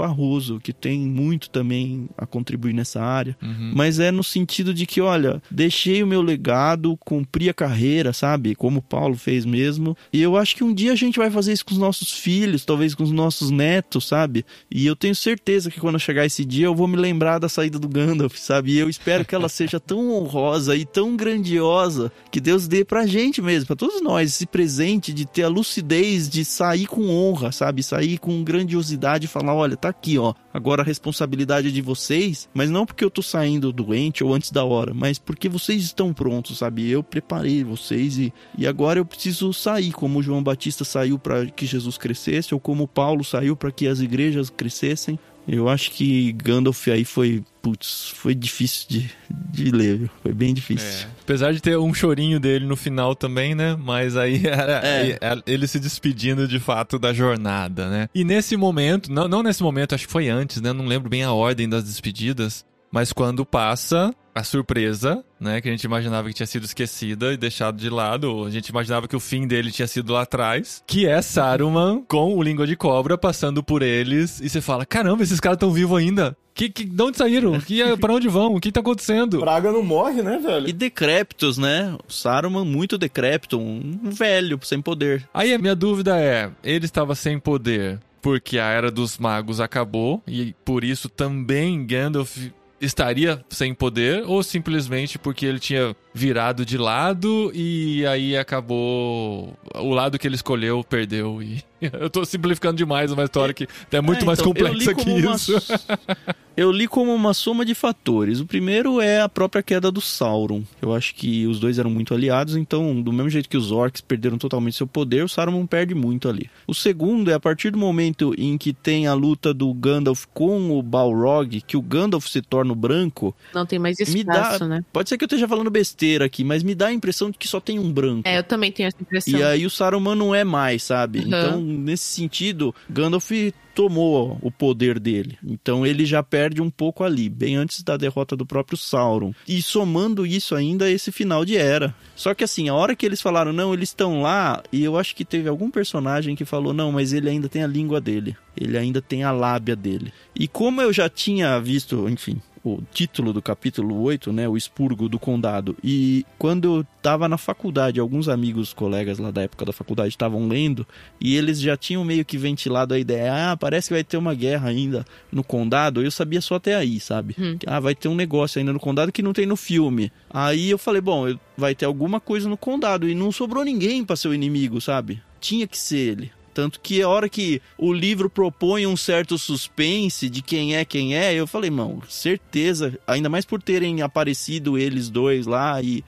Que tem muito também a contribuir nessa área. Uhum. Mas é no sentido de que, olha, deixei o meu legado, cumpri a carreira, sabe? Como o Paulo fez mesmo. E eu acho que um dia a gente vai fazer isso com os nossos filhos, talvez com os nossos netos, sabe? E eu tenho certeza que quando chegar esse dia eu vou me lembrar da saída do Gandalf, sabe? E eu espero que ela seja tão honrosa e tão grandiosa que Deus dê pra gente mesmo, pra todos nós, esse presente de ter a lucidez de sair com honra, sabe? Sair com grandiosidade e falar: olha, tá aqui, ó. Agora a responsabilidade é de vocês, mas não porque eu tô saindo doente ou antes da hora, mas porque vocês estão prontos, sabe? Eu preparei vocês e, e agora eu preciso sair, como João Batista saiu para que Jesus crescesse, ou como Paulo saiu para que as igrejas crescessem. Eu acho que Gandalf aí foi, putz, foi difícil de, de ler, viu? Foi bem difícil. É. Apesar de ter um chorinho dele no final também, né? Mas aí [LAUGHS] era É. aí- ele se despedindo de fato da jornada, né? E nesse momento, não, não nesse momento, acho que foi antes, né? Não lembro bem a ordem das despedidas. Mas quando passa a surpresa, né? Que a gente imaginava que tinha sido esquecida e deixado de lado. A gente imaginava que o fim dele tinha sido lá atrás. Que é Saruman com o Língua de Cobra passando por eles. E você fala, caramba, esses caras estão vivos ainda. Que, que, de onde saíram? Que, [LAUGHS] pra onde vão? O que tá acontecendo? Braga não morre, né, velho? E decrépitos, né? O Saruman muito decrépito, um um velho sem poder. Aí a minha dúvida é: ele estava sem poder porque a Era dos Magos acabou e por isso também Gandalf estaria sem poder ou simplesmente porque ele tinha virado de lado e aí acabou o lado que ele escolheu perdeu e [LAUGHS] eu tô simplificando demais uma história que é muito É, mais então, li complexa que como uma- isso. [LAUGHS] Eu li como uma soma de fatores. O primeiro é a própria queda do Sauron. Eu acho que os dois eram muito aliados, então, do mesmo jeito que os orcs perderam totalmente seu poder, o Saruman perde muito ali. O segundo é a partir do momento em que tem a luta do Gandalf com o Balrog, que o Gandalf se torna o branco. Não tem mais Me espaço, dá- né? Pode ser que eu esteja falando besteira aqui, mas me dá a impressão de que só tem um branco. É, eu também tenho essa impressão. E aí o Saruman não é mais, sabe? Uhum. Então, nesse sentido, Gandalf tomou o poder dele. Então ele já perde um pouco ali, bem antes da derrota do próprio Sauron. E somando isso ainda esse final de era. Só que assim, a hora que eles falaram, não, eles estão lá, e eu acho que teve algum personagem que falou, não, mas ele ainda tem a língua dele. Ele ainda tem a lábia dele. E como eu já tinha visto, enfim, o título do capítulo 8, né, o expurgo do condado. E quando eu tava na faculdade, alguns amigos, colegas lá da época da faculdade estavam lendo e eles já tinham meio que ventilado a ideia, ah, parece que vai ter uma guerra ainda no condado. Eu sabia só até aí, sabe? Hum. Ah, vai ter um negócio ainda no condado que não tem no filme. Aí eu falei, bom, vai ter alguma coisa no condado e não sobrou ninguém pra ser o inimigo, sabe? Tinha que ser ele. Tanto que a hora que o livro propõe um certo suspense de quem é quem é, eu falei, mano, certeza, ainda mais por terem aparecido eles dois lá e,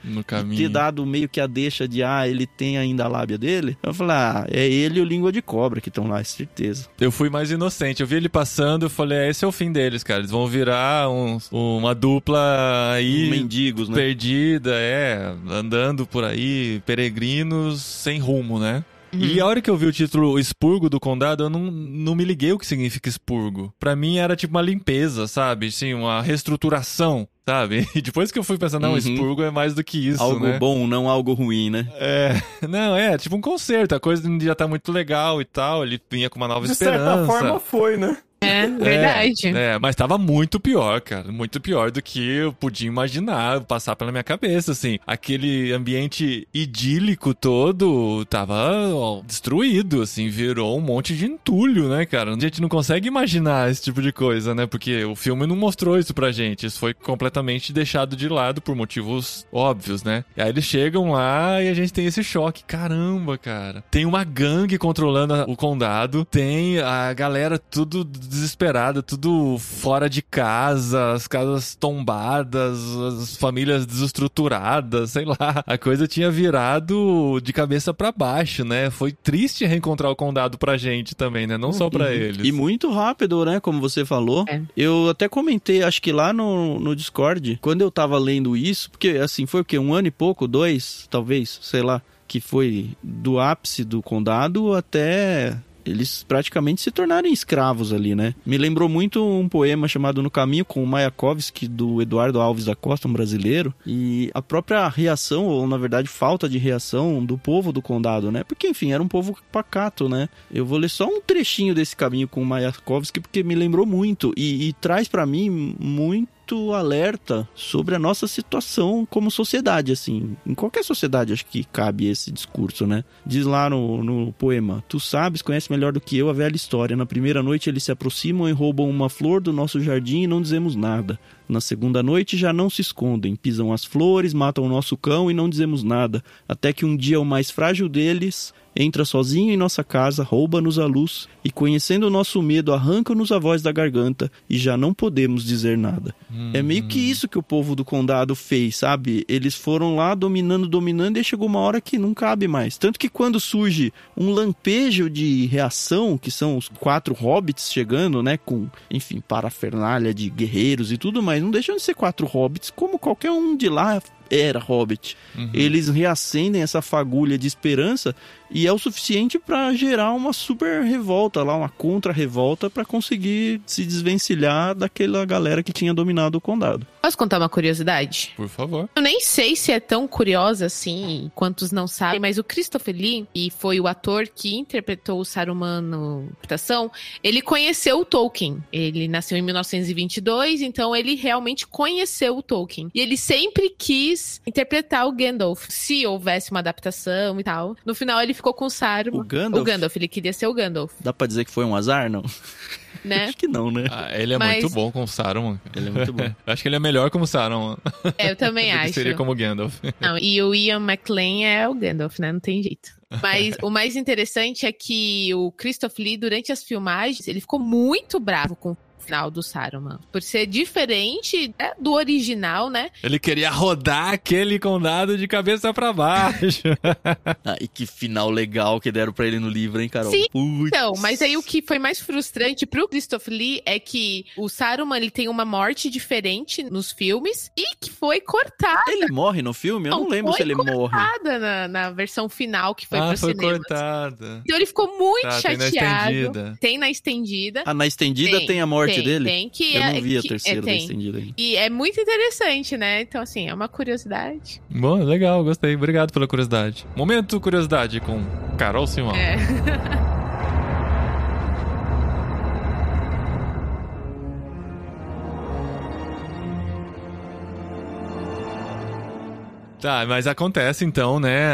e ter dado meio que a deixa de, ah, ele tem ainda a lábia dele. Eu falei, ah, é ele e o língua de cobra que estão lá, certeza. Eu fui mais inocente. Eu vi ele passando, eu falei, é, esse é o fim deles, cara. Eles vão virar uns- uma dupla aí Mendigos, né? perdida, é, andando por aí, peregrinos sem rumo, né? E a hora que eu vi o título Expurgo do Condado, eu não, não me liguei o que significa expurgo. Pra mim era tipo uma limpeza, sabe? Assim, uma reestruturação, sabe? [LAUGHS] E depois que eu fui pensando, não, Uhum. expurgo é mais do que isso, algo né? bom, não algo ruim, né? É, [LAUGHS] não, é, tipo um concerto, a coisa já tá muito legal e tal, ele vinha com uma nova De esperança. certa forma foi, né? É, verdade. É, mas tava muito pior, cara. Muito pior do que eu podia imaginar, passar pela minha cabeça, assim. Aquele ambiente idílico todo tava ó, destruído, assim, virou um monte de entulho, né, cara? A gente não consegue imaginar esse tipo de coisa, né? Porque o filme não mostrou isso pra gente. Isso foi completamente deixado de lado por motivos óbvios, né? E aí eles chegam lá e a gente tem esse choque. Caramba, cara. Tem uma gangue controlando o condado, tem a galera tudo desesperada, tudo fora de casa, as casas tombadas, as famílias desestruturadas, sei lá. A coisa tinha virado de cabeça pra baixo, né? Foi triste reencontrar o condado pra gente também, né? Não só pra eles. E muito rápido, né? Como você falou. É. Eu até comentei, acho que lá no, no Discord, quando eu tava lendo isso, porque assim, foi o quê? Um ano e pouco? Dois, talvez, sei lá. Que foi do ápice do condado até eles praticamente se tornarem escravos ali, né? Me lembrou muito um poema chamado No Caminho com o Mayakovsky, do Eduardo Alves da Costa, um brasileiro. E a própria reação, ou na verdade falta de reação do povo do condado, né? Porque, enfim, era um povo pacato, né? Eu vou ler só um trechinho desse Caminho com o Mayakovsky, porque me lembrou muito. E, e traz pra mim muito alerta sobre a nossa situação como sociedade, assim. Em qualquer sociedade acho que cabe esse discurso, né? Diz lá no, no poema: Tu sabes, conhece melhor do que eu a velha história. Na primeira noite eles se aproximam e roubam uma flor do nosso jardim e não dizemos nada. Na segunda noite já não se escondem, pisam as flores, matam o nosso cão e não dizemos nada. Até que um dia o mais frágil deles entra sozinho em nossa casa, rouba-nos a luz e, conhecendo o nosso medo, arranca-nos a voz da garganta e já não podemos dizer nada. É meio que isso que o povo do condado fez, sabe? Eles foram lá dominando, dominando e chegou uma hora que não cabe mais. Tanto que quando surge um lampejo de reação, que são os quatro hobbits chegando, né, com, enfim, parafernália de guerreiros e tudo mais, não deixam de ser quatro hobbits, como qualquer um de lá era hobbit. Eles reacendem essa fagulha de esperança e é o suficiente pra gerar uma super revolta lá, uma contra-revolta pra conseguir se desvencilhar daquela galera que tinha dominado o condado. Posso contar uma curiosidade? Por favor. Eu nem sei se é tão curiosa assim, quantos não sabem, mas o Christopher Lee, e foi o ator que interpretou o Saruman no interpretação, ele conheceu o Tolkien. Ele nasceu em 1922, então ele realmente conheceu o Tolkien. E ele sempre quis interpretar o Gandalf, se houvesse uma adaptação e tal. No final ele ficou com o Saruman. O Gandalf? O Gandalf, ele queria ser o Gandalf, Dá pra dizer que foi um azar, não? né? [LAUGHS] Acho que não, né? Ah, ele é Mas- muito bom com o Saruman. Ele é muito bom. Eu [LAUGHS] Acho que ele é melhor como Saruman É, eu também [LAUGHS] acho. seria como Gandalf. Não, e o Ian McLean é o Gandalf, né? Não tem jeito. Mas o mais interessante é que o Christopher Lee, durante as filmagens, ele ficou muito bravo com o final do Saruman. Por ser diferente né, do original, né? Ele queria rodar aquele condado de cabeça pra baixo. [LAUGHS] Ah, e que final legal que deram pra ele no livro, hein, Carol? Sim. Então, mas aí o que foi mais frustrante pro Christopher Lee é que o Saruman ele tem uma morte diferente nos filmes e que foi cortada Ele morre no filme? Eu não, Não, lembro foi se ele morre. na, na versão final que foi ah, pro foi cinema. cortada. Então ele ficou muito Tá, tem na chateado. estendida. Tem na estendida. Ah, na estendida tem, a morte tem, dele? Tem, que Eu é, não vi a que- terceira é, da estendida ainda. E é muito interessante, né? Então, assim, é uma curiosidade. Bom, legal, gostei. Obrigado pela curiosidade. Momento curiosidade com Carol Simão. É. [LAUGHS] Tá, mas acontece então, né?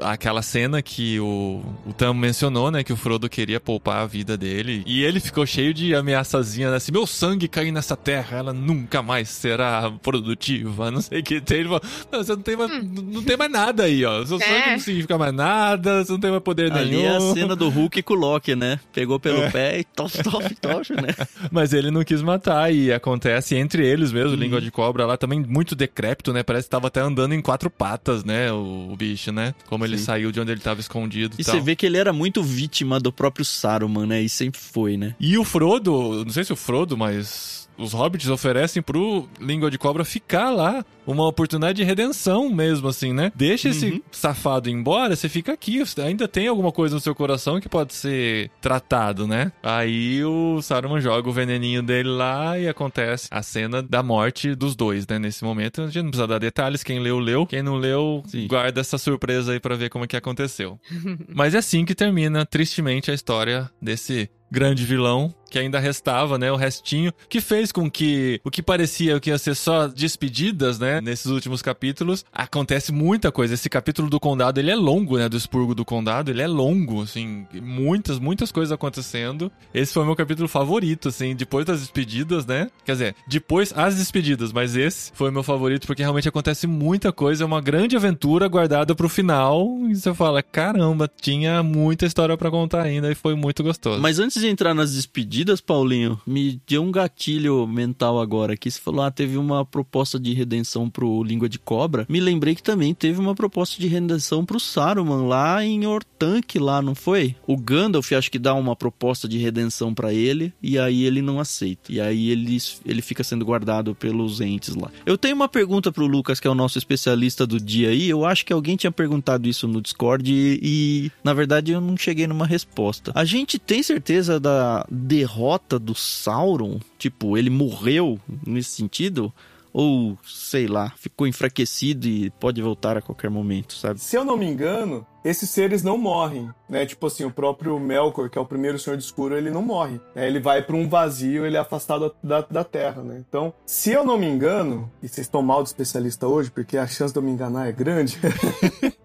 Aquela cena que o, o Tam mencionou, né? Que o Frodo queria poupar a vida dele. E ele ficou cheio de ameaçazinha, né? Se meu sangue cair nessa terra, ela nunca mais será produtiva. [LAUGHS] Não sei o que tem. Ele falou, não, você não tem, mais, não tem mais nada aí, ó. Seu É. sangue não significa mais nada, você não tem mais poder Ali nenhum. é a cena do Hulk com o Loki, né? Pegou pelo É. pé e tof, tof, tof, né? [LAUGHS] Mas ele não quis matar e acontece entre eles mesmo, Uhum. língua de cobra lá também muito decrépito, né? Parece que tava até andando em quatro patas, né? O, o bicho, né? Como ele Sim. saiu de onde ele tava escondido e, E tal. você vê que ele era muito vítima do próprio Saruman, né? E sempre foi, né? E o Frodo, não sei se o Frodo, mas os hobbits oferecem pro Língua de Cobra ficar lá. Uma oportunidade de redenção mesmo, assim, né? Deixa Uhum. esse safado embora, você fica aqui. Você ainda tem alguma coisa no seu coração que pode ser tratado, né? Aí o Saruman joga o veneninho dele lá e acontece a cena da morte dos dois, né? Nesse momento. A gente não precisa dar detalhes. Quem leu, leu. Quem não leu, Sim. guarda essa surpresa aí pra ver como é que aconteceu. [LAUGHS] Mas é assim que termina, tristemente, a história desse grande vilão que ainda restava, né, o restinho, que fez com que o que parecia que ia ser só despedidas, né, nesses últimos capítulos, acontece muita coisa. Esse capítulo do condado, ele é longo, né, do expurgo do condado, ele é longo, assim, muitas, muitas coisas acontecendo. Esse foi o meu capítulo favorito, assim, depois das despedidas, né? Quer dizer, depois as despedidas, mas esse foi o meu favorito porque realmente acontece muita coisa, é uma grande aventura guardada pro final, e você fala, caramba, tinha muita história pra contar ainda e foi muito gostoso. Mas antes de entrar nas despedidas, Paulinho, me deu um gatilho mental agora aqui. Você falou, ah, teve uma proposta de redenção pro Língua de Cobra. Me lembrei que também teve uma proposta de redenção pro Saruman lá em Ortanque, lá, não foi? O Gandalf acho que dá uma proposta de redenção pra ele e aí ele não aceita. E aí ele, ele fica sendo guardado pelos entes lá. Eu tenho uma pergunta pro Lucas, que é o nosso especialista do dia aí. Eu acho que alguém tinha perguntado isso no Discord e, e, na verdade eu não cheguei numa resposta. A gente tem certeza da derrota do Sauron? Tipo, ele morreu nesse sentido? Ou, sei lá, ficou enfraquecido e pode voltar a qualquer momento, sabe? Se eu não me engano, esses seres não morrem, né? Tipo assim, o próprio Melkor, que é o primeiro Senhor de Escuro, ele não morre. né? Ele vai para um vazio, ele é afastado da, da Terra, né? Então, se eu não me engano, e vocês estão mal de especialista hoje, porque a chance de eu me enganar é grande. [LAUGHS]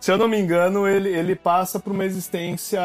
se eu não me engano, ele, ele passa por uma existência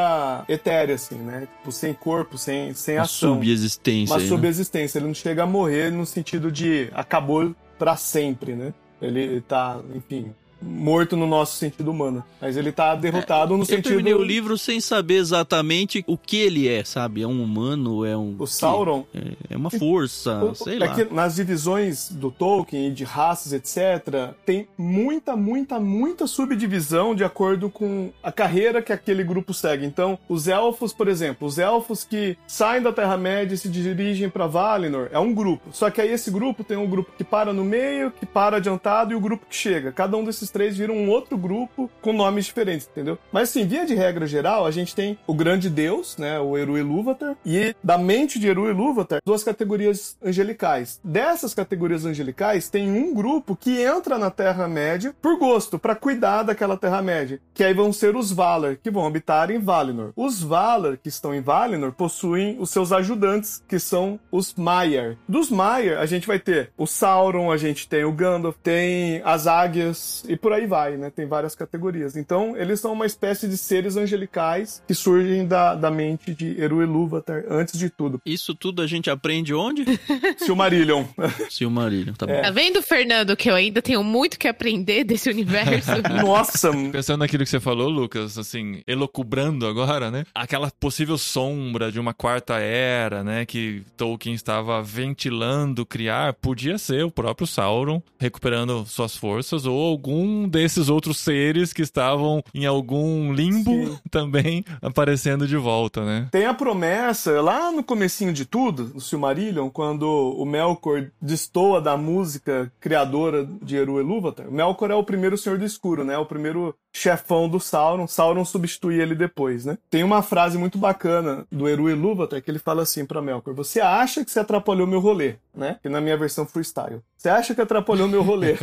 etérea, assim, né? Tipo, sem corpo, sem, sem Uma ação. subexistência. Uma aí, né? subexistência. Ele não chega a morrer no sentido de acabou pra sempre, né? Ele tá, enfim, morto no nosso sentido humano. Mas ele tá derrotado no Eu sentido. terminei o livro sem saber exatamente o que ele é, sabe? É um humano, é um... O Sauron. É uma força, O- sei é lá. que nas divisões do Tolkien de raças, etc., tem muita, muita, muita subdivisão de acordo com a carreira que aquele grupo segue. Então, os elfos, por exemplo, os elfos que saem da Terra-média e se dirigem para Valinor, é um grupo. Só que aí esse grupo tem um grupo que para no meio, que para adiantado e o grupo que chega. Cada um desses três vira um outro grupo com nomes diferentes, entendeu? Mas assim, via de regra geral, a gente tem o grande deus, né, o Eru Ilúvatar, e da mente de Eru Ilúvatar, duas categorias angelicais. Dessas categorias angelicais, tem um grupo que entra na Terra-média por gosto, para cuidar daquela Terra-média, que aí vão ser os Valar, que vão habitar em Valinor. Os Valar que estão em Valinor possuem os seus ajudantes, que são os Maiar. Dos Maiar, a gente vai ter o Sauron, a gente tem o Gandalf, tem as águias e por aí vai, né? Tem várias categorias. Então, eles são uma espécie de seres angelicais que surgem da, da mente de Eru Ilúvatar antes de tudo. Isso tudo a gente aprende onde? [LAUGHS] Silmarillion. [LAUGHS] Silmarillion, tá bom. Tá vendo, Fernando, que eu ainda tenho muito que aprender desse universo? [LAUGHS] Nossa, Pensando naquilo que você falou, Lucas, assim, elocubrando agora, né? Aquela possível sombra de uma quarta era, né? Que Tolkien estava ventilando criar, podia ser o próprio Sauron recuperando suas forças ou algum desses outros seres que estavam em algum limbo Sim. [LAUGHS] também aparecendo de volta, né? Tem a promessa, lá no comecinho de tudo, no Silmarillion, quando o Melkor destoa da música criadora de Eru Ilúvatar. O Melkor é o primeiro Senhor do Escuro, né? O primeiro chefão do Sauron. Sauron substitui ele depois, né? Tem uma frase muito bacana do Eru Ilúvatar que ele fala assim pra Melkor: Você acha que você atrapalhou meu rolê, né? Que na minha versão freestyle. Você acha que atrapalhou meu rolê.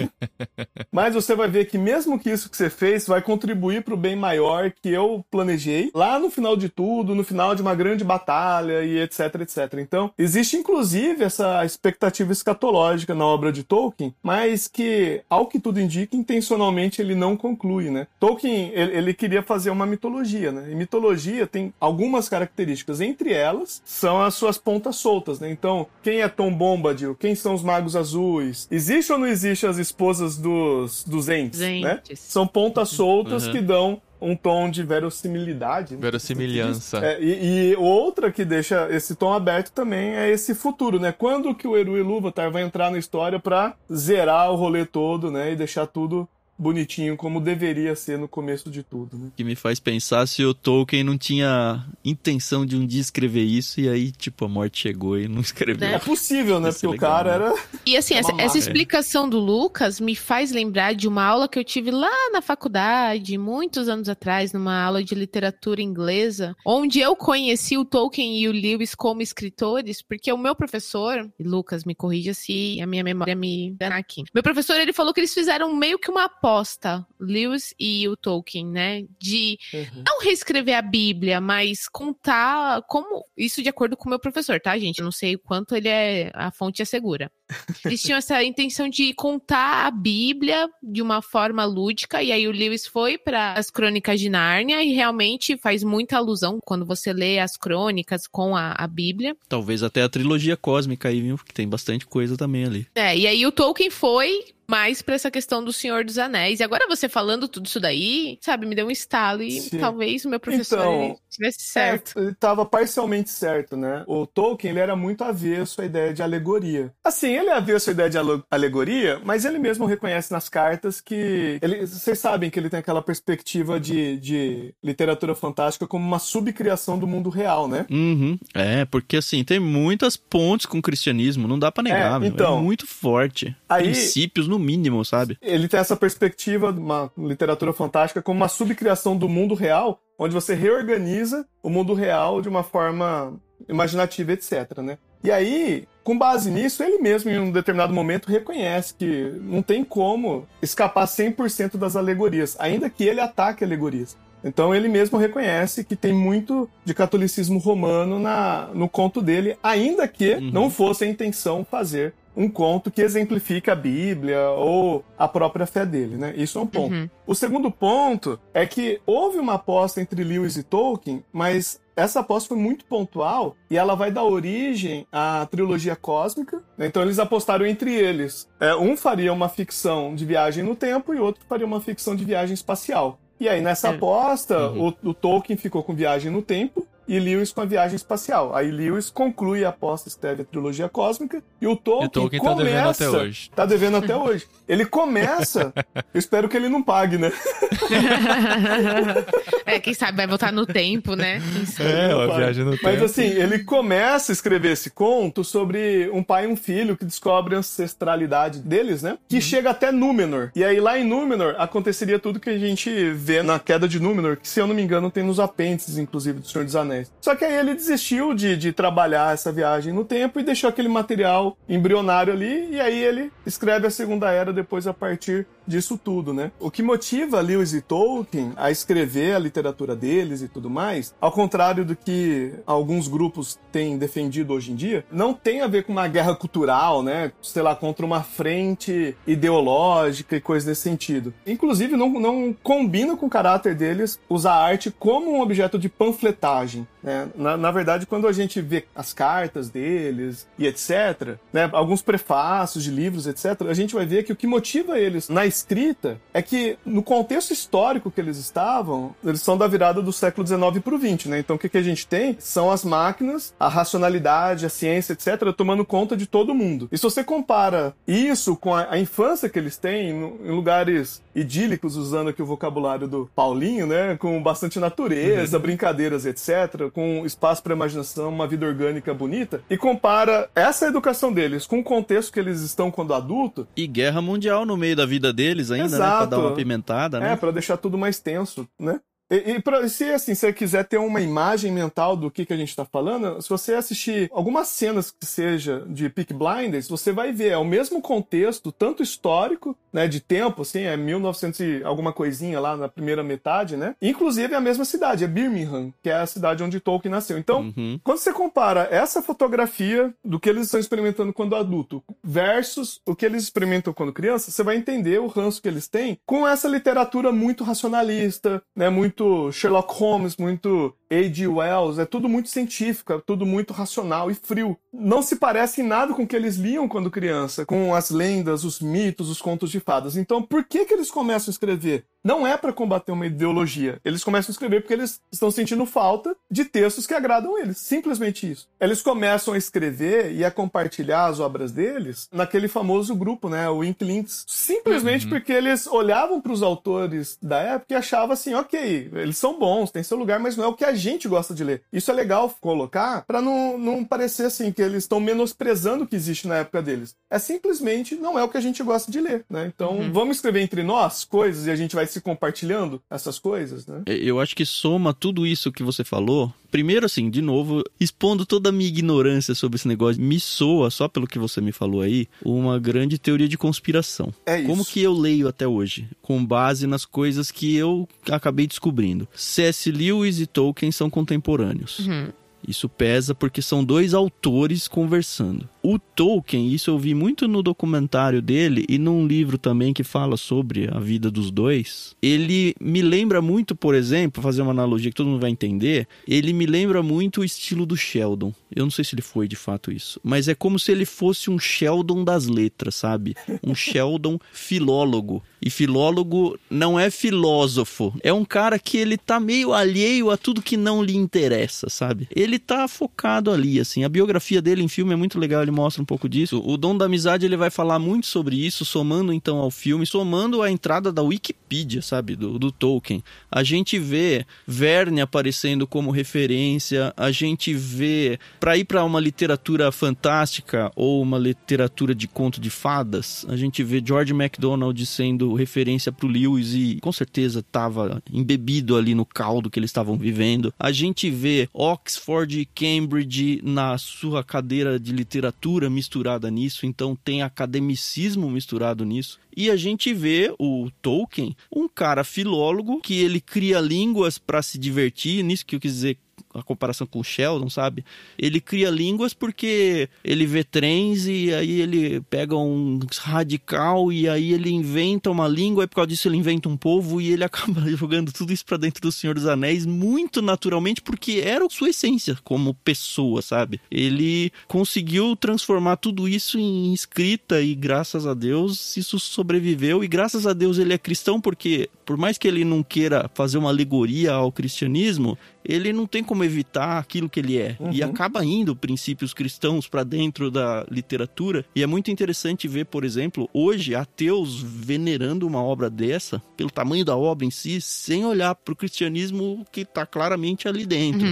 [LAUGHS] Mas você vai ver que mesmo que isso que você fez vai contribuir para o bem maior que eu planejei lá no final de tudo, no final de uma grande batalha e etc, etc. Então, existe inclusive essa expectativa escatológica na obra de Tolkien, mas que, ao que tudo indica, intencionalmente ele não conclui, né? Tolkien, ele, ele queria fazer uma mitologia, né? E mitologia tem algumas características, entre elas são as suas pontas soltas, né? Então, quem é Tom Bombadil? Quem são os magos azuis? Existe ou não existe as esposas dos, dos Ents, né? Entes. São pontas soltas Uhum. que dão um tom de verossimilidade. né? Verossimilhança. É, e, e outra que deixa esse tom aberto também é esse futuro, né? Quando que o Eru Ilúvatar vai entrar na história pra zerar o rolê todo, né? E deixar tudo bonitinho como deveria ser no começo de tudo, né? Que me faz pensar se o Tolkien não tinha intenção de um dia escrever isso e aí, tipo, a morte chegou e não [LAUGHS] escreveu. É possível, né? Porque o legal, cara né? era E assim, essa, essa explicação do Lucas me faz lembrar de uma aula que eu tive lá na faculdade, muitos anos atrás, numa aula de literatura inglesa, onde eu conheci o Tolkien e o Lewis como escritores, porque o meu professor, e Lucas, me corrija se a minha memória me enganar aqui. Meu professor, ele falou que eles fizeram meio que uma aposta, Lewis e o Tolkien, né, de não reescrever a Bíblia, mas contar como. Isso de acordo com o meu professor, tá, gente? Eu não sei o quanto ele é. A fonte é segura. [LAUGHS] Eles tinham essa intenção de contar a Bíblia de uma forma lúdica, e aí o Lewis foi para as crônicas de Nárnia e realmente faz muita alusão quando você lê as crônicas com a, a Bíblia. Talvez até a trilogia cósmica aí, viu? Porque tem bastante coisa também ali. É, e aí o Tolkien foi mais pra essa questão do Senhor dos Anéis. E agora você falando tudo isso daí, sabe, me deu um estalo e Sim. talvez o meu professor Então, tivesse certo. É, ele tava parcialmente certo, né? O Tolkien, ele era muito avesso à ideia de alegoria. Assim, ele é avesso à ideia de alegoria, mas ele mesmo reconhece nas cartas que... Ele, vocês sabem que ele tem aquela perspectiva de, de literatura fantástica como uma subcriação do mundo real, né? Uhum. É, porque assim, tem muitas pontes com o cristianismo, não dá pra negar, É, meu. então. é muito forte. Aí- Princípios no mínimo, sabe? Ele tem essa perspectiva de uma literatura fantástica como uma subcriação do mundo real, onde você reorganiza o mundo real de uma forma imaginativa, etc, né? E aí, com base nisso, ele mesmo, em um determinado momento, reconhece que não tem como escapar 100% das alegorias, ainda que ele ataque alegorias. Então ele mesmo reconhece que tem muito de catolicismo romano na, no conto dele, ainda que Uhum. não fosse a intenção fazer um conto que exemplifica a Bíblia ou a própria fé dele, né? Isso é um ponto. Uhum. O segundo ponto é que houve uma aposta entre Lewis e Tolkien, mas essa aposta foi muito pontual e ela vai dar origem à trilogia cósmica. né? Então eles apostaram entre eles. É, um faria uma ficção de viagem no tempo e outro faria uma ficção de viagem espacial. E aí, nessa É. aposta, o, o Tolkien ficou com viagem no tempo e Lewis com a viagem espacial. Aí Lewis conclui a aposta, escreve a trilogia cósmica e o Tolkien, E Tolkien tá começa... devendo até hoje. Tá devendo até hoje. Ele começa... eu [LAUGHS] espero que ele não pague, né? [LAUGHS] é, quem sabe vai voltar no tempo, né? É, a viagem no Mas tempo. assim, ele começa a escrever esse conto sobre um pai e um filho que descobrem a ancestralidade deles, né? Que chega até Númenor. E aí lá em Númenor aconteceria tudo que a gente vê na queda de Númenor, que se eu não me engano tem nos apêndices, inclusive, do Senhor dos Anéis. Só que aí ele desistiu de, de trabalhar essa viagem no tempo e deixou aquele material embrionário ali, e aí ele escreve a Segunda Era depois a partir disso tudo, né? O que motiva Lewis e Tolkien a escrever a literatura deles e tudo mais, ao contrário do que alguns grupos têm defendido hoje em dia, não tem a ver com uma guerra cultural, né? Sei lá, contra uma frente ideológica e coisa desse sentido. Inclusive, não, não combina com o caráter deles usar a arte como um objeto de panfletagem. Né? Na, na verdade, quando a gente vê as cartas deles e etc., né, alguns prefácios de livros, etc., a gente vai ver que o que motiva eles na escrita é que, no contexto histórico que eles estavam, eles são da virada do século XIX para o XX, né? Então, o que, que a gente tem são as máquinas, a racionalidade, a ciência, etc., tomando conta de todo mundo. E se você compara isso com a, a infância que eles têm no- em lugares idílicos, usando aqui o vocabulário do Paulinho, né? Com bastante natureza, brincadeiras, etc., com espaço para imaginação, uma vida orgânica bonita, e compara essa educação deles com o contexto que eles estão quando adulto, E guerra mundial no meio da vida deles ainda, né? Pra Exato. dar uma pimentada, né? É, pra deixar tudo mais tenso, né? E, e pra- se assim, você quiser ter uma imagem mental do que, que a gente tá falando, se você assistir algumas cenas que seja de Peak Blinders, você vai ver, é o mesmo contexto, tanto histórico, né, de tempo, assim, é 1900 e alguma coisinha lá na primeira metade, né? Inclusive é a mesma cidade, é Birmingham, que é a cidade onde Tolkien nasceu. Então, Uhum. quando você compara essa fotografia do que eles estão experimentando quando adulto versus o que eles experimentam quando criança, você vai entender o ranço que eles têm com essa literatura muito racionalista, né, muito Sherlock Holmes, muito A.G. Wells, é tudo muito científico, é tudo muito racional e frio. Não se parece em nada com o que eles liam quando criança, com as lendas, os mitos, os contos de fadas. Então, por que que eles começam a escrever? Não é para combater uma ideologia. Eles começam a escrever porque eles estão sentindo falta de textos que agradam eles. Simplesmente isso. Eles começam a escrever e a compartilhar as obras deles naquele famoso grupo, né? O Inklings. Simplesmente porque eles olhavam para os autores da época e achavam assim, ok, eles são bons, tem seu lugar, mas não é o que a gente gosta de ler. Isso é legal colocar para não, não parecer assim que eles estão menosprezando o que existe na época deles. É simplesmente não é o que a gente gosta de ler, né? Então vamos escrever entre nós coisas e a gente vai se compartilhando essas coisas, né? Eu acho que soma tudo isso que você falou. Primeiro, assim, de novo, expondo toda a minha ignorância sobre esse negócio, me soa, só pelo que você me falou aí, uma grande teoria de conspiração. É isso. Como que eu leio até hoje? Com base nas coisas que eu acabei descobrindo. C.S. Lewis e Tolkien são contemporâneos. Uhum. Isso pesa porque são dois autores conversando. O Tolkien, isso eu vi muito no documentário dele e num livro também que fala sobre a vida dos dois. Ele me lembra muito, por exemplo, fazer uma analogia que todo mundo vai entender, ele me lembra muito o estilo do Sheldon. Eu não sei se ele foi de fato isso, mas é como se ele fosse um Sheldon das letras, sabe? Um Sheldon filólogo. E filólogo não é filósofo, é um cara que ele tá meio alheio a tudo que não lhe interessa, sabe? Ele tá focado ali, assim. A biografia dele em filme é muito legal, ele mostra um pouco disso. O Dom da Amizade ele vai falar muito sobre isso, somando então ao filme, somando a entrada da Wikipedia, sabe? Do, do Tolkien. A gente vê Verne aparecendo como referência, a gente vê para ir para uma literatura fantástica ou uma literatura de conto de fadas, a gente vê George MacDonald sendo referência pro Lewis e com certeza estava embebido ali no caldo que eles estavam vivendo. A gente vê Oxford e Cambridge na sua cadeira de literatura misturada nisso, então tem academicismo misturado nisso. E a gente vê o Tolkien, um cara filólogo que ele cria línguas para se divertir, nisso que eu quis dizer a comparação com o Sheldon, sabe? Ele cria línguas porque ele vê trens e aí ele pega um radical e aí ele inventa uma língua e por causa disso ele inventa um povo e ele [LAUGHS] acaba jogando tudo isso pra dentro do Senhor dos Anéis muito naturalmente porque era sua essência como pessoa, sabe? Ele conseguiu transformar tudo isso em escrita e graças a Deus isso sobreviveu e graças a Deus ele é cristão porque por mais que ele não queira fazer uma alegoria ao cristianismo, ele não tem como evitar aquilo que ele é. E acaba indo princípios cristãos para dentro da literatura. E é muito interessante ver, por exemplo, hoje ateus venerando uma obra dessa, pelo tamanho da obra em si, sem olhar para o cristianismo que está claramente ali dentro.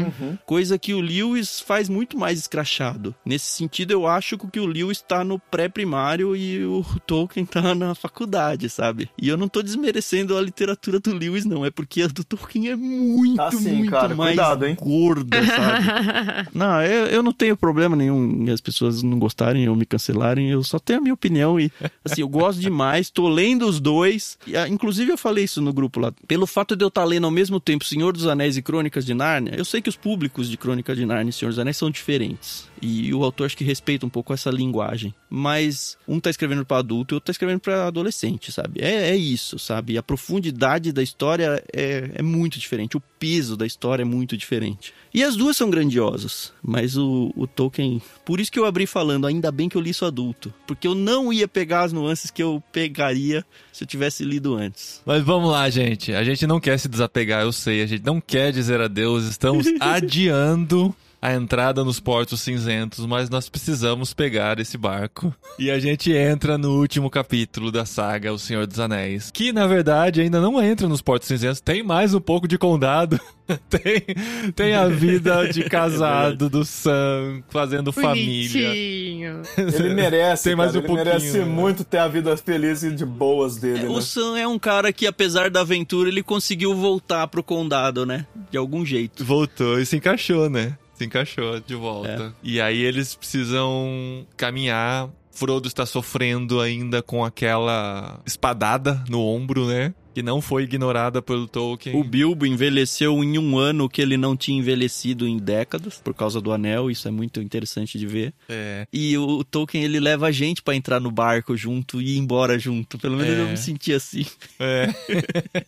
Coisa que o Lewis faz muito mais escrachado. Nesse sentido, eu acho que o Lewis está no pré-primário e o Tolkien está na faculdade, sabe? E eu não tô desmerecendo a literatura do Lewis, não. É porque a do Tolkien é muito, Tá sim, muito cara. mais Cuidado, hein? Gorda, sabe? [LAUGHS] não, eu, eu não tenho problema nenhum em as pessoas não gostarem ou me cancelarem. Eu só tenho a minha opinião e, assim, eu gosto demais. Tô lendo os dois. E, ah, inclusive, eu falei isso no grupo lá. Pelo fato de eu estar lendo ao mesmo tempo Senhor dos Anéis e Crônicas de Nárnia, eu sei que os públicos de Crônica de Nárnia e Senhor dos Anéis são diferentes. E o autor acho que respeita um pouco essa linguagem. Mas um tá escrevendo para adulto e outro tá escrevendo para adolescente, sabe? É, é isso, sabe? A profundidade da história é, é muito diferente. O peso da história é muito diferente. E as duas são grandiosas. Mas o, o Tolkien. Por isso que eu abri falando, ainda bem que eu li isso adulto. Porque eu não ia pegar as nuances que eu pegaria se eu tivesse lido antes. Mas vamos lá, gente. A gente não quer se desapegar, eu sei. A gente não quer dizer adeus. Estamos [LAUGHS] adiando a entrada nos portos cinzentos, mas nós precisamos pegar esse barco. E a gente entra no último capítulo da saga O Senhor dos Anéis, que na verdade ainda não entra nos portos cinzentos, tem mais um pouco de condado. [LAUGHS] tem, tem a vida de [LAUGHS] casado do Sam, fazendo família. Bonitinho. [LAUGHS] Ele merece, Tem mais cara, um ele merece pouquinho, né? muito ter a vida feliz e de boas dele, né? O Sam é um cara que, apesar da aventura, ele conseguiu voltar pro condado, né? De algum jeito. Voltou e se encaixou, né? Se encaixou de volta. E aí eles precisam caminhar. Frodo está sofrendo ainda com aquela espadada no ombro, né? Que não foi ignorada pelo Tolkien. O Bilbo envelheceu em um ano que ele não tinha envelhecido em décadas, por causa do anel, isso é muito interessante de ver. É. E o Tolkien, ele leva a gente pra entrar no barco junto e ir embora junto. Pelo menos É. eu me senti assim. É. [LAUGHS]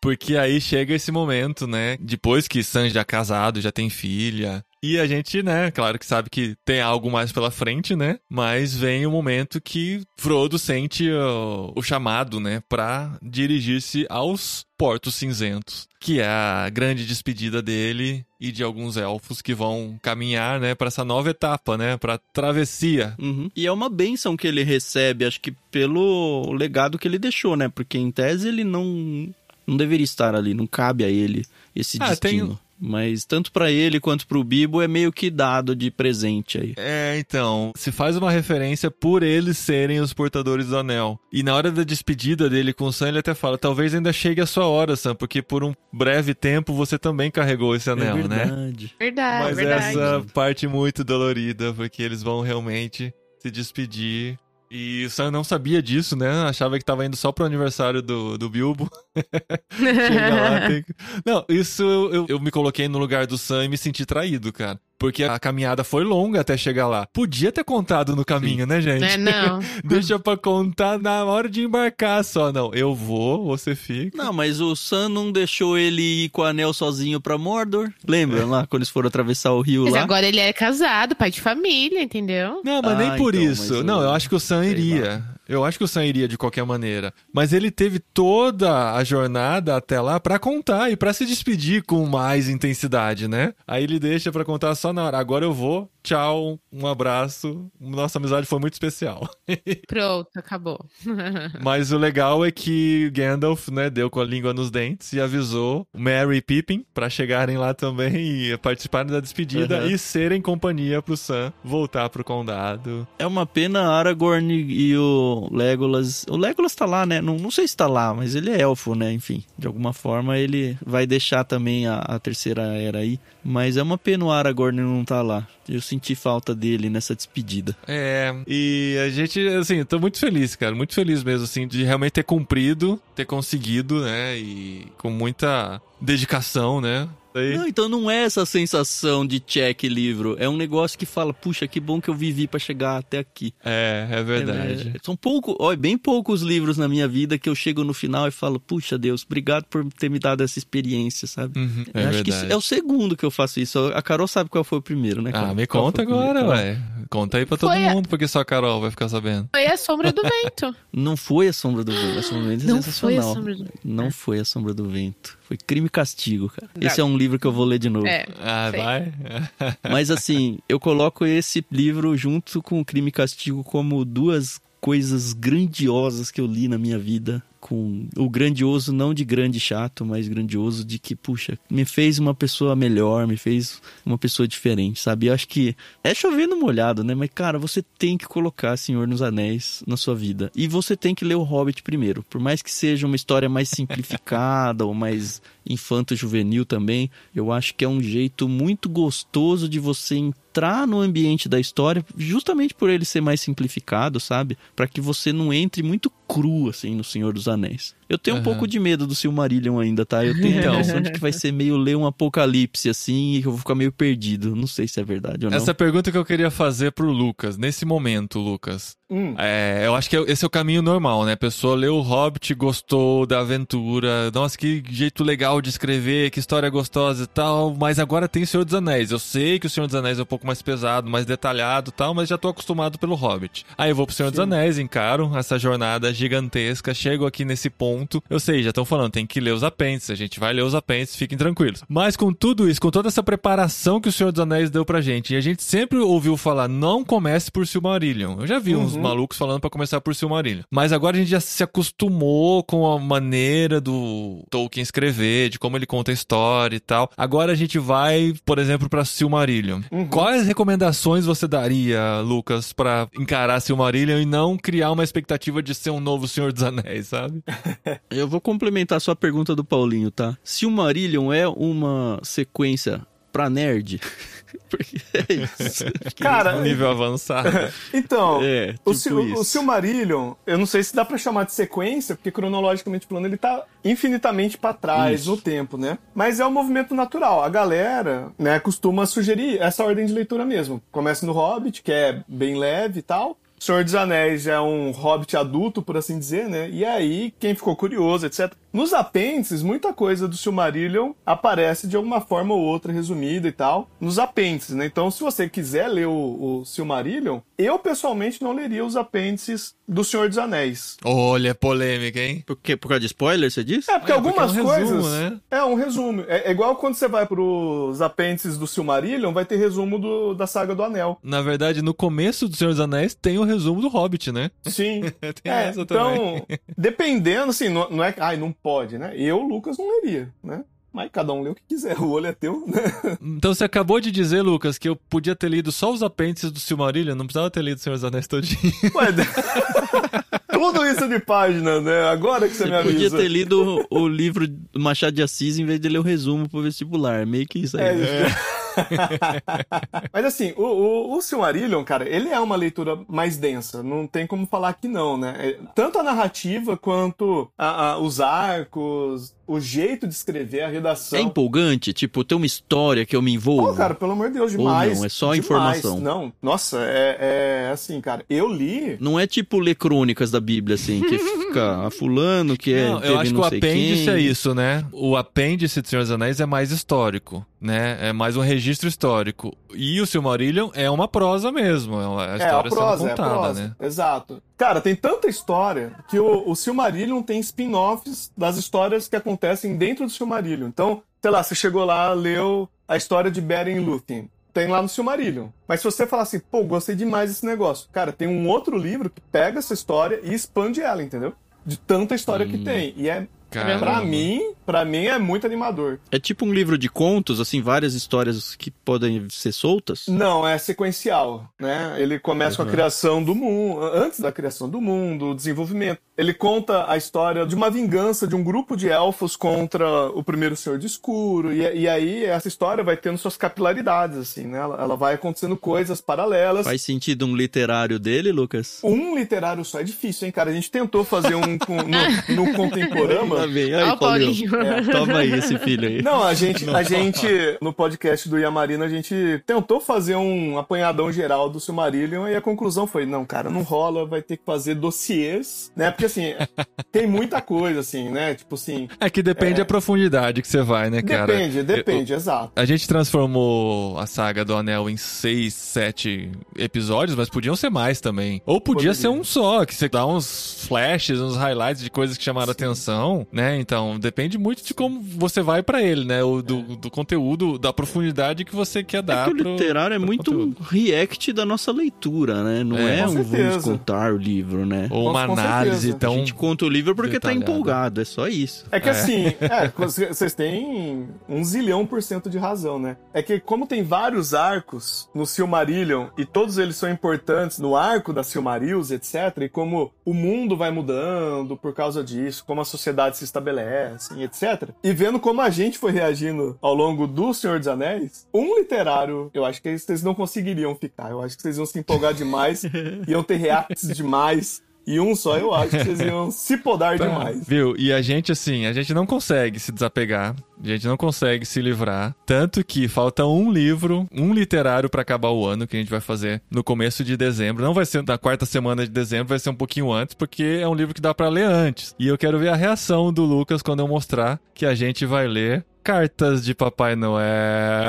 Porque aí chega esse momento, né? Depois que Sam já é casado, já tem filha. E a gente, né, claro que sabe que tem algo mais pela frente, né? Mas vem o momento que Frodo sente o, o chamado, né, pra dirigir-se aos Portos Cinzentos, que é a grande despedida dele e de alguns elfos que vão caminhar, né, pra essa nova etapa, né, pra travessia. Uhum. E é uma benção que ele recebe, acho que pelo legado que ele deixou, né? Porque em tese ele não, não deveria estar ali, não cabe a ele esse Ah, tem- destino. Mas tanto pra ele quanto pro Bibo é meio que dado de presente aí. É, então, se faz uma referência por eles serem os portadores do anel. E na hora da despedida dele com o Sam, ele até fala: talvez ainda chegue a sua hora, Sam, porque por um breve tempo você também carregou esse anel, é né? verdade. Verdade, Mas verdade. essa parte muito dolorida, porque eles vão realmente se despedir. E o Sam não sabia disso, né? Achava que tava indo só pro aniversário do, do Bilbo. [LAUGHS] Lá, tem... Não, isso eu, eu, eu me coloquei no lugar do Sam e me senti traído, cara. Porque a caminhada foi longa até chegar lá. Podia ter contado no caminho, né, gente? É, não. [LAUGHS] Deixa pra contar na hora de embarcar só. Não, eu vou, você fica. Não, mas o Sam não deixou ele ir com o anel sozinho pra Mordor. Lembra lá quando eles foram atravessar o rio Mas lá? agora ele é casado, pai de família, entendeu? Não, mas Ah, nem por então, isso. mas Não, eu- eu acho que o Sam iria. Eu acho que o Sam iria de qualquer maneira. Mas ele teve toda a jornada até lá pra contar e pra se despedir com mais intensidade, né? Aí ele deixa pra contar só na hora. Agora eu vou. Tchau, um abraço. Nossa amizade foi muito especial. [LAUGHS] Pronto, acabou. [LAUGHS] Mas o legal é que Gandalf, né, deu com a língua nos dentes e avisou Merry e Pippin pra chegarem lá também e participarem da despedida Uhum. e serem companhia pro Sam voltar pro condado. É uma pena Aragorn e o Legolas. O Legolas tá lá, né? Não, não sei se tá lá, mas ele é elfo, né? Enfim, de alguma forma ele vai deixar também a, a terceira era aí. Mas é uma pena o Aragorn não tá lá. Eu senti falta dele nessa despedida. É, e a gente, assim, tô muito feliz, cara, muito feliz mesmo, assim, de realmente ter cumprido, ter conseguido, né, e com muita dedicação, né, Aí. Não, então não é essa sensação de check livro. É um negócio que fala, puxa, que bom que eu vivi pra chegar até aqui. É, é verdade. É, são pouco, ó, bem poucos livros na minha vida que eu chego no final e falo, puxa Deus, obrigado por ter me dado essa experiência, sabe? Uhum, é acho que verdade. é o segundo que eu faço isso. A Carol sabe qual foi o primeiro, né? Ah, me Qual conta agora, Carol? ué. Conta aí pra todo Foi a- mundo, porque só a Carol vai ficar sabendo. Foi a sombra do vento. [LAUGHS] Não foi a sombra do vento. A sombra do vento é Não foi a sensacional. sombra do Não foi a sombra do vento. Foi crime e castigo, cara. Esse é um livro que eu vou ler de novo. É. Ah, Sei. vai? [LAUGHS] Mas assim, eu coloco esse livro junto com Crime e Castigo como duas coisas grandiosas que eu li na minha vida. Com o grandioso, não de grande chato, mas grandioso de que, puxa, me fez uma pessoa melhor, me fez uma pessoa diferente, sabe? Eu acho que é chovendo molhado, né? Mas, cara, você tem que colocar Senhor nos Anéis na sua vida. E você tem que ler o Hobbit primeiro. Por mais que seja uma história mais simplificada [LAUGHS] ou mais infanto-juvenil também, eu acho que é um jeito muito gostoso de você entrar no ambiente da história, justamente por ele ser mais simplificado, sabe? Pra que você não entre muito cru, assim, no Senhor dos Anéis. Eu tenho um Aham. pouco de medo do Silmarillion ainda, tá? Eu tenho a Então. impressão de que vai ser meio ler um apocalipse, assim, e que eu vou ficar meio perdido. Não sei se é verdade ou não. Essa pergunta que eu queria fazer pro Lucas, nesse momento, Lucas. Hum. É, eu acho que esse é o caminho normal, né? A pessoa leu o Hobbit, gostou da aventura, nossa, que jeito legal de escrever, que história gostosa e tal, mas agora tem Senhor dos Anéis. Eu sei que o Senhor dos Anéis é um pouco mais pesado, mais detalhado e tal, mas já tô acostumado pelo Hobbit. Aí eu vou pro Senhor dos Sim. Anéis, encaro essa jornada gigantesca, chego aqui nesse ponto. Eu sei, já estão falando, tem que ler os apêndices, a gente vai ler os apêndices, fiquem tranquilos. Mas com tudo isso, com toda essa preparação que o Senhor dos Anéis deu pra gente, e a gente sempre ouviu falar, não comece por Silmarillion. Eu já vi uns Uhum. malucos falando pra começar por Silmarillion. Mas agora a gente já se acostumou com a maneira do Tolkien escrever, de como ele conta a história e tal. Agora a gente vai, por exemplo, pra Silmarillion. Uhum. Quais recomendações você daria, Lucas, pra encarar Silmarillion e não criar uma expectativa de ser um novo Senhor dos Anéis, sabe? [LAUGHS] Eu vou complementar sua pergunta do Paulinho, tá? Se o Marillion é uma sequência pra nerd, [LAUGHS] porque é isso. Cara, Nível avançado. [LAUGHS] então, É, o, tipo Sil- o isso. Silmarillion, eu não sei se dá pra chamar de sequência, porque cronologicamente falando ele tá infinitamente pra trás Isso. no tempo, né? Mas é um movimento natural. A galera, né, costuma sugerir essa ordem de leitura mesmo. Começa no Hobbit, que é bem leve e tal. Senhor dos Anéis é um hobbit adulto, por assim dizer, né? E aí, quem ficou curioso, etc. Nos apêndices, muita coisa do Silmarillion aparece de alguma forma ou outra resumida e tal, nos apêndices, né? Então, se você quiser ler o, o Silmarillion, eu pessoalmente não leria os apêndices do Senhor dos Anéis. Olha, polêmica, hein? Por quê? Por causa de spoiler, você disse? É, porque É, algumas porque é um resumo, coisas. né? É um resumo. É, é igual quando você vai pros apêndices do Silmarillion, vai ter resumo do- da saga do Anel. Na verdade, no começo do Senhor dos Anéis tem o resumo do Hobbit, né? Sim. [LAUGHS] Tem É, essa então, também. [LAUGHS] dependendo, assim, não, não é que. Ai, não pode, né? Eu, Lucas, não leria, né? Mas cada um lê o que quiser, o olho é teu, né? Então você acabou de dizer, Lucas, que eu podia ter lido só os apêndices do Silmarillion, não precisava ter lido o Senhor dos Anéis todinho. [LAUGHS] Ué, [LAUGHS] tudo isso de página, né? Agora que você me Você podia avisa. ter lido o, livro do Machado de Assis em vez de ler o resumo pro vestibular. Meio que isso aí. É, né? [LAUGHS] [LAUGHS] Mas assim, o, o, o Silmarillion, cara, ele é uma leitura mais densa. Não tem como falar que não, né? É, Tanto a narrativa quanto a- a- os arcos, o jeito de escrever, a redação. É empolgante? Tipo, tem uma história que eu me envolvo? Pô, cara, pelo amor de Deus, Ou demais. não, é só demais. informação? Não, nossa, é, é assim, cara, eu li... Não é tipo ler crônicas da Bíblia, assim, que [LAUGHS] fica a fulano, que é. Não, eu acho que não o sei apêndice quem. é isso, né? O apêndice do Senhor dos Anéis é mais histórico, né? É mais um registro histórico. E o Silmarillion é uma prosa mesmo, é uma- É, a história prosa, sendo é a contada, prosa. né? Exato. Cara, tem tanta história que o, o Silmarillion tem spin-offs das histórias que acontecem dentro do Silmarillion. Então, sei lá, você chegou lá, leu a história de Beren e Lúthien. Tem lá no Silmarillion. Mas se você falar assim, pô, gostei demais desse negócio. Cara, tem um outro livro que pega essa história e expande ela, entendeu? De tanta história que tem. E é, Caramba. pra mim, pra mim é muito animador. É tipo um livro de contos, assim, várias histórias que podem ser soltas? Não, é sequencial, né? Ele começa com a criação do mundo, antes da criação do mundo, o desenvolvimento. Ele conta a história de uma vingança de um grupo de elfos contra o primeiro Senhor de Escuro, e, e aí essa história vai tendo suas capilaridades, assim, né? Ela, ela vai acontecendo coisas paralelas. Faz sentido um literário dele, Lucas? Um literário só é difícil, hein, cara? A gente tentou fazer um com- no, no Contemporama. Lá vem, Ó, aí, o Paulinho. Paulinho. Toma aí esse filho aí. Não, a gente, a gente, no podcast do Yamarina, a gente tentou fazer um apanhadão geral do Silmarillion e a conclusão foi, não, cara, não rola, vai ter que fazer dossiês, né? Porque, assim, [LAUGHS] tem muita coisa, assim, né? Tipo assim... É que depende É. da profundidade que você vai, né, cara? Depende, depende, exato. A gente transformou a saga do Anel em seis, sete episódios, mas podiam ser mais também. Ou podia Poderia. ser um só, que você dá uns flashes, uns highlights de coisas que chamaram atenção, né? Então, depende muito de como você vai pra ele, né? O, do, do conteúdo, da profundidade que você quer É dar que o pro- literário é muito um react da nossa leitura, né? Não É, é, um vamos contar o livro, né? Ou uma análise tão... a gente conta o livro porque tá detalhado. empolgado, é só isso. É que assim, [LAUGHS] é, vocês têm um zilhão por cento de razão, né? É que como tem vários arcos no Silmarillion e todos eles são importantes no arco da Silmarils, etc, e como o mundo vai mudando por causa disso, como a sociedade se estabelece, etc. E vendo como a gente foi reagindo ao longo do Senhor dos Anéis, um literário, eu acho que vocês não conseguiriam ficar. Eu acho que vocês iam se empolgar demais, [LAUGHS] iam ter reacts demais. E um só eu acho que vocês iam se podar demais. Viu? E a gente, assim, a gente não consegue se desapegar, a gente não consegue se livrar. Tanto que falta um livro, um literário pra acabar o ano, que a gente vai fazer no começo de dezembro. Não vai ser na quarta semana de dezembro, vai ser um pouquinho antes, porque é um livro que dá pra ler antes. E eu quero ver a reação do Lucas quando eu mostrar que a gente vai ler Cartas de Papai Noel.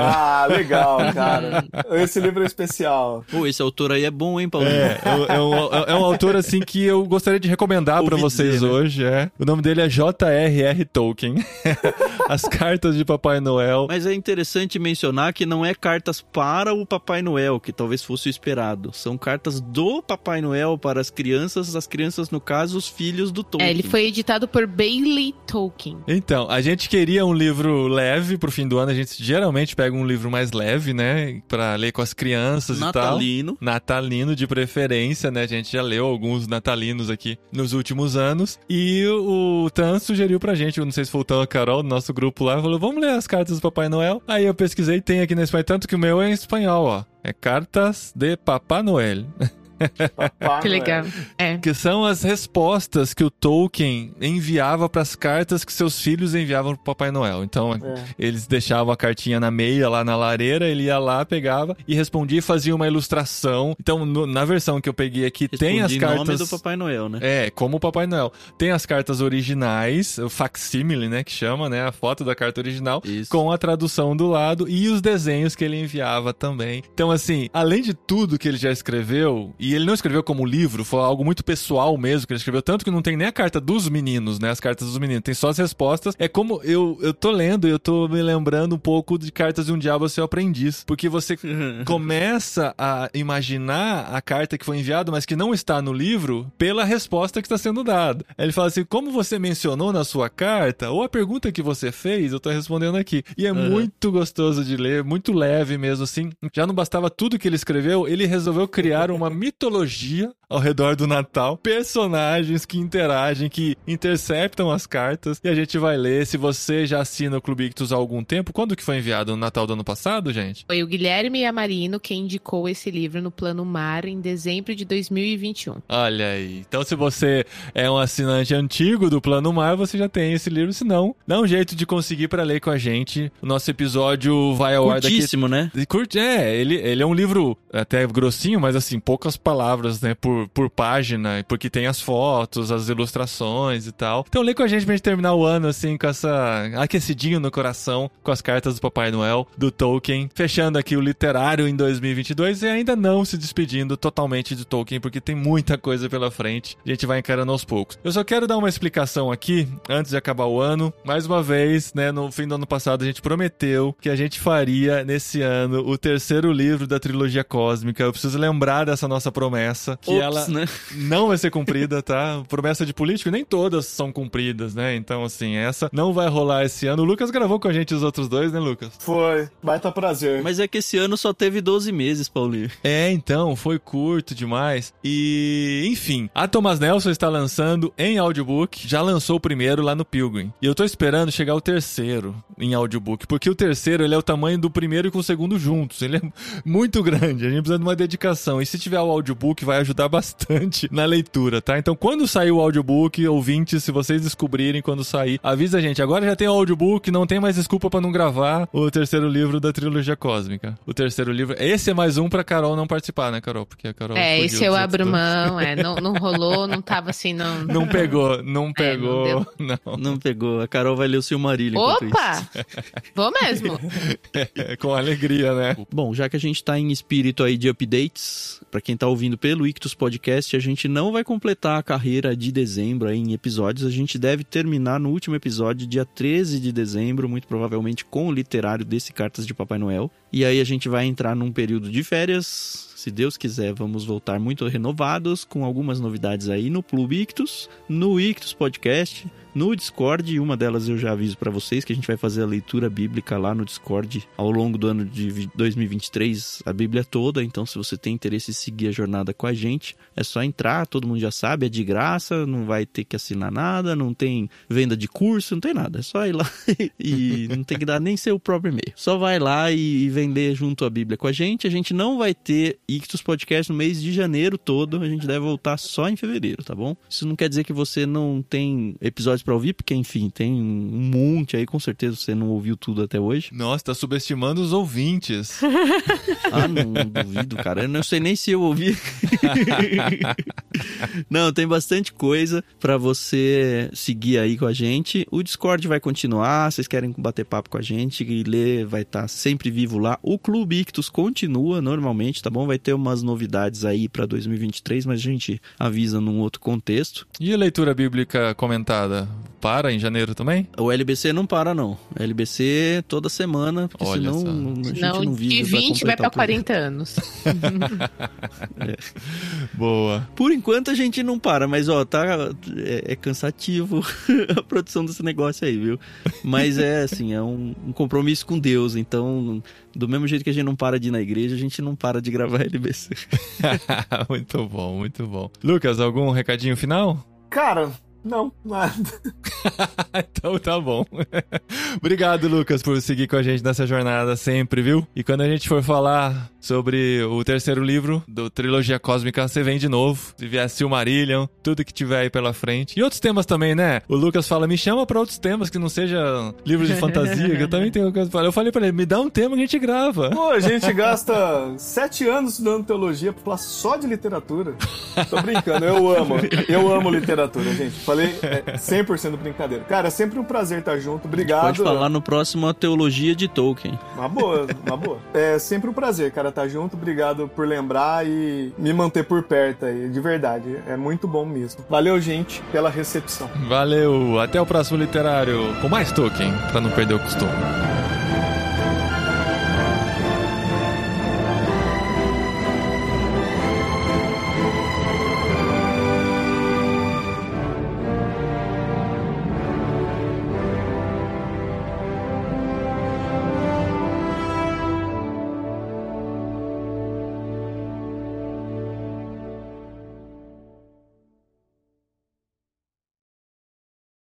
Ah, legal, [LAUGHS] cara. Esse livro é especial. Pô, esse autor aí é bom, hein, Paulinho? É, é, é um, é um autor assim que eu gostaria de recomendar pra Ouvi vocês dizer, né? hoje, é. O nome dele é J.R.R. Tolkien. [LAUGHS] As cartas de Papai Noel. Mas é interessante mencionar que não é cartas para o Papai Noel, que talvez fosse o esperado. São cartas do Papai Noel para as crianças, as crianças, no caso, os filhos do Tolkien. É, ele foi editado por Bailey Tolkien. Então, a gente queria um livro leve pro fim do ano. A gente geralmente pega um livro mais leve, né? Pra ler com as crianças e tal. Natalino. Natalino de preferência, né? A gente já leu alguns natalinos aqui nos últimos anos. E o Tan sugeriu pra gente, eu não sei se foi o Tan ou a Carol, do nosso grupo lá, falou: vamos ler as cartas do Papai Noel. Aí eu pesquisei, tem aqui na espanhol, tanto que o meu é em espanhol, ó. É Cartas de Papai Noel. [LAUGHS] Papai [LAUGHS] Que legal. É. Que são as respostas que o Tolkien enviava pras cartas que seus filhos enviavam pro Papai Noel. Então, É. eles deixavam a cartinha na meia lá na lareira, ele ia lá, pegava e respondia e fazia uma ilustração. Então, no- na versão que eu peguei aqui, tem as Respondi cartas. nome do Papai Noel, né? É, como o Papai Noel. Tem as cartas originais, o facsímile, né, que chama, né, a foto da carta original, Isso. com a tradução do lado e os desenhos que ele enviava também. Então, assim, além de tudo que ele já escreveu, e ele não escreveu como livro, foi algo muito pessoal mesmo que ele escreveu, tanto que não tem nem a carta dos meninos, né, as cartas dos meninos, tem só as respostas. É como eu, eu tô lendo e eu tô me lembrando um pouco de Cartas de um Diabo Seu Aprendiz, porque você [LAUGHS] começa a imaginar a carta que foi enviada, mas que não está no livro, pela resposta que está sendo dada. Ele fala assim: como você mencionou na sua carta, ou a pergunta que você fez, eu tô respondendo aqui. E é muito gostoso de ler, muito leve mesmo, assim. Já não bastava tudo que ele escreveu, ele resolveu criar uma mitologia [LAUGHS] mitologia ao redor do Natal, personagens que interagem, que interceptam as cartas, e a gente vai ler. Se você já assina o Clube Ictus há algum tempo, quando que foi enviado? No Natal do ano passado, gente? Foi o Guilherme Amarino quem indicou esse livro no Plano Mar em dezembro de 2021. Olha aí. Então, se você é um assinante antigo do Plano Mar, você já tem esse livro. Se não, dá um jeito de conseguir pra ler com a gente. O nosso episódio vai ao ar daqui. Curtíssimo, né? E Curte, é, ele, ele é um livro até grossinho, mas assim, poucas palavras, né, por, por página, porque tem as fotos, as ilustrações e tal. Então lê com a gente pra gente terminar o ano, assim, com essa aquecidinho no coração, com as cartas do Papai Noel, do Tolkien, fechando aqui o literário em 2022 e ainda não se despedindo totalmente de Tolkien, porque tem muita coisa pela frente. A gente vai encarando aos poucos. Eu só quero dar uma explicação aqui, antes de acabar o ano. Mais uma vez, né, no fim do ano passado, a gente prometeu que a gente faria nesse ano o terceiro livro da trilogia cósmica. Eu preciso lembrar dessa nossa promessa, que Ops, ela né? não vai ser cumprida, tá? Promessa de político, nem todas são cumpridas, né? Então, assim, essa não vai rolar esse ano. O Lucas gravou com a gente os outros dois, né, Lucas? Foi. Baita prazer. Mas é que esse ano só teve 12 meses, Paulinho. É, então, foi curto demais. E, enfim, a Thomas Nelson está lançando em audiobook, já lançou o primeiro lá no Pilgrim. E eu tô esperando chegar o terceiro. Em audiobook, porque o terceiro ele é o tamanho do primeiro com o segundo juntos. Ele é [LAUGHS] muito grande, a gente precisa de uma dedicação. E se tiver o audiobook, vai ajudar [LAUGHS] bastante na leitura, tá? Então, quando sair o audiobook, ouvintes, se vocês descobrirem quando sair, avisa a gente. Agora já tem o audiobook, não tem mais desculpa para não gravar o terceiro livro da trilogia cósmica. O terceiro livro. Esse é mais um pra Carol não participar, né, Carol? Porque a Carol. É, esse eu abro mão, é, não, não [LAUGHS] rolou, não tava assim, não. Não pegou, não É, pegou. não não. Não pegou. A Carol vai ler o Silmarillion enquanto isso. Opa! [LAUGHS] Vou mesmo. É, [LAUGHS] com alegria, né? Bom, já que a gente tá em espírito aí de updates, pra quem tá ouvindo pelo Ictus Podcast, a gente não vai completar a carreira de dezembro aí em episódios, a gente deve terminar no último episódio, dia 13 de dezembro, muito provavelmente com o literário desse Cartas de Papai Noel. E aí a gente vai entrar num período de férias. Se Deus quiser, vamos voltar muito renovados, com algumas novidades aí no Clube Ictus, no Ictus Podcast, no Discord, uma delas eu já aviso pra vocês que a gente vai fazer a leitura bíblica lá no Discord ao longo do ano de vi- 2023, a Bíblia toda. Então, se você tem interesse em seguir a jornada com a gente, é só entrar, todo mundo já sabe, é de graça, não vai ter que assinar nada, não tem venda de curso, não tem nada. É só ir lá [LAUGHS] e não tem que dar nem seu próprio e-mail. Só vai lá e, e vender junto a Bíblia com a gente. A gente não vai ter Ictus Podcast no mês de janeiro todo, a gente deve voltar só em fevereiro, tá bom? Isso não quer dizer que você não tem episódios pra ouvir, porque enfim, tem um monte aí, com certeza você não ouviu tudo até hoje. Nossa, tá subestimando os ouvintes. [LAUGHS] Ah, não duvido, cara. Eu não sei nem se eu ouvi. [LAUGHS] não, tem bastante coisa pra você seguir aí com a gente. O Discord vai continuar. Vocês querem bater papo com a gente e ler, vai estar sempre vivo lá. O Clube Ictus continua normalmente, tá bom? Vai ter umas novidades aí pra 2023, mas a gente avisa num outro contexto. E a leitura bíblica comentada? Para em janeiro também? O LBC não para, não. O LBC toda semana, porque Olha senão só. a gente Não, não vive de pra 20 vai programa. 40 anos. [LAUGHS] Boa. Por enquanto a gente não para, mas ó, tá. É, é cansativo [LAUGHS] a produção desse negócio aí, viu? Mas é assim, é um, um compromisso com Deus. Então, do mesmo jeito que a gente não para de ir na igreja, a gente não para de gravar [LAUGHS] LBC. muito bom, muito bom. Lucas, algum recadinho final? Cara, não, nada. [LAUGHS] então tá bom. [LAUGHS] Obrigado, Lucas, por seguir com a gente nessa jornada sempre, viu? E quando a gente for falar sobre o terceiro livro do Trilogia Cósmica, você vem de novo. Se vier Silmarillion, tudo que tiver aí pela frente. E outros temas também, né? O Lucas fala, me chama pra outros temas que não seja livros de fantasia, que eu também tenho coisa pra falar. Eu falei pra ele, me dá um tema que a gente grava. Pô, a gente gasta sete anos estudando teologia pra falar só de literatura. Tô brincando, eu amo. Eu amo literatura, gente. Falei é, 100% brincadeira. Cara, é sempre um prazer estar junto. Obrigado. Pode falar no próximo a teologia de Tolkien. Uma boa, uma boa. É sempre um prazer, cara, estar junto. Obrigado por lembrar e me manter por perto aí, de verdade. É muito bom mesmo. Valeu, gente, pela recepção. Valeu, até o próximo literário com mais Tolkien, pra não perder o costume.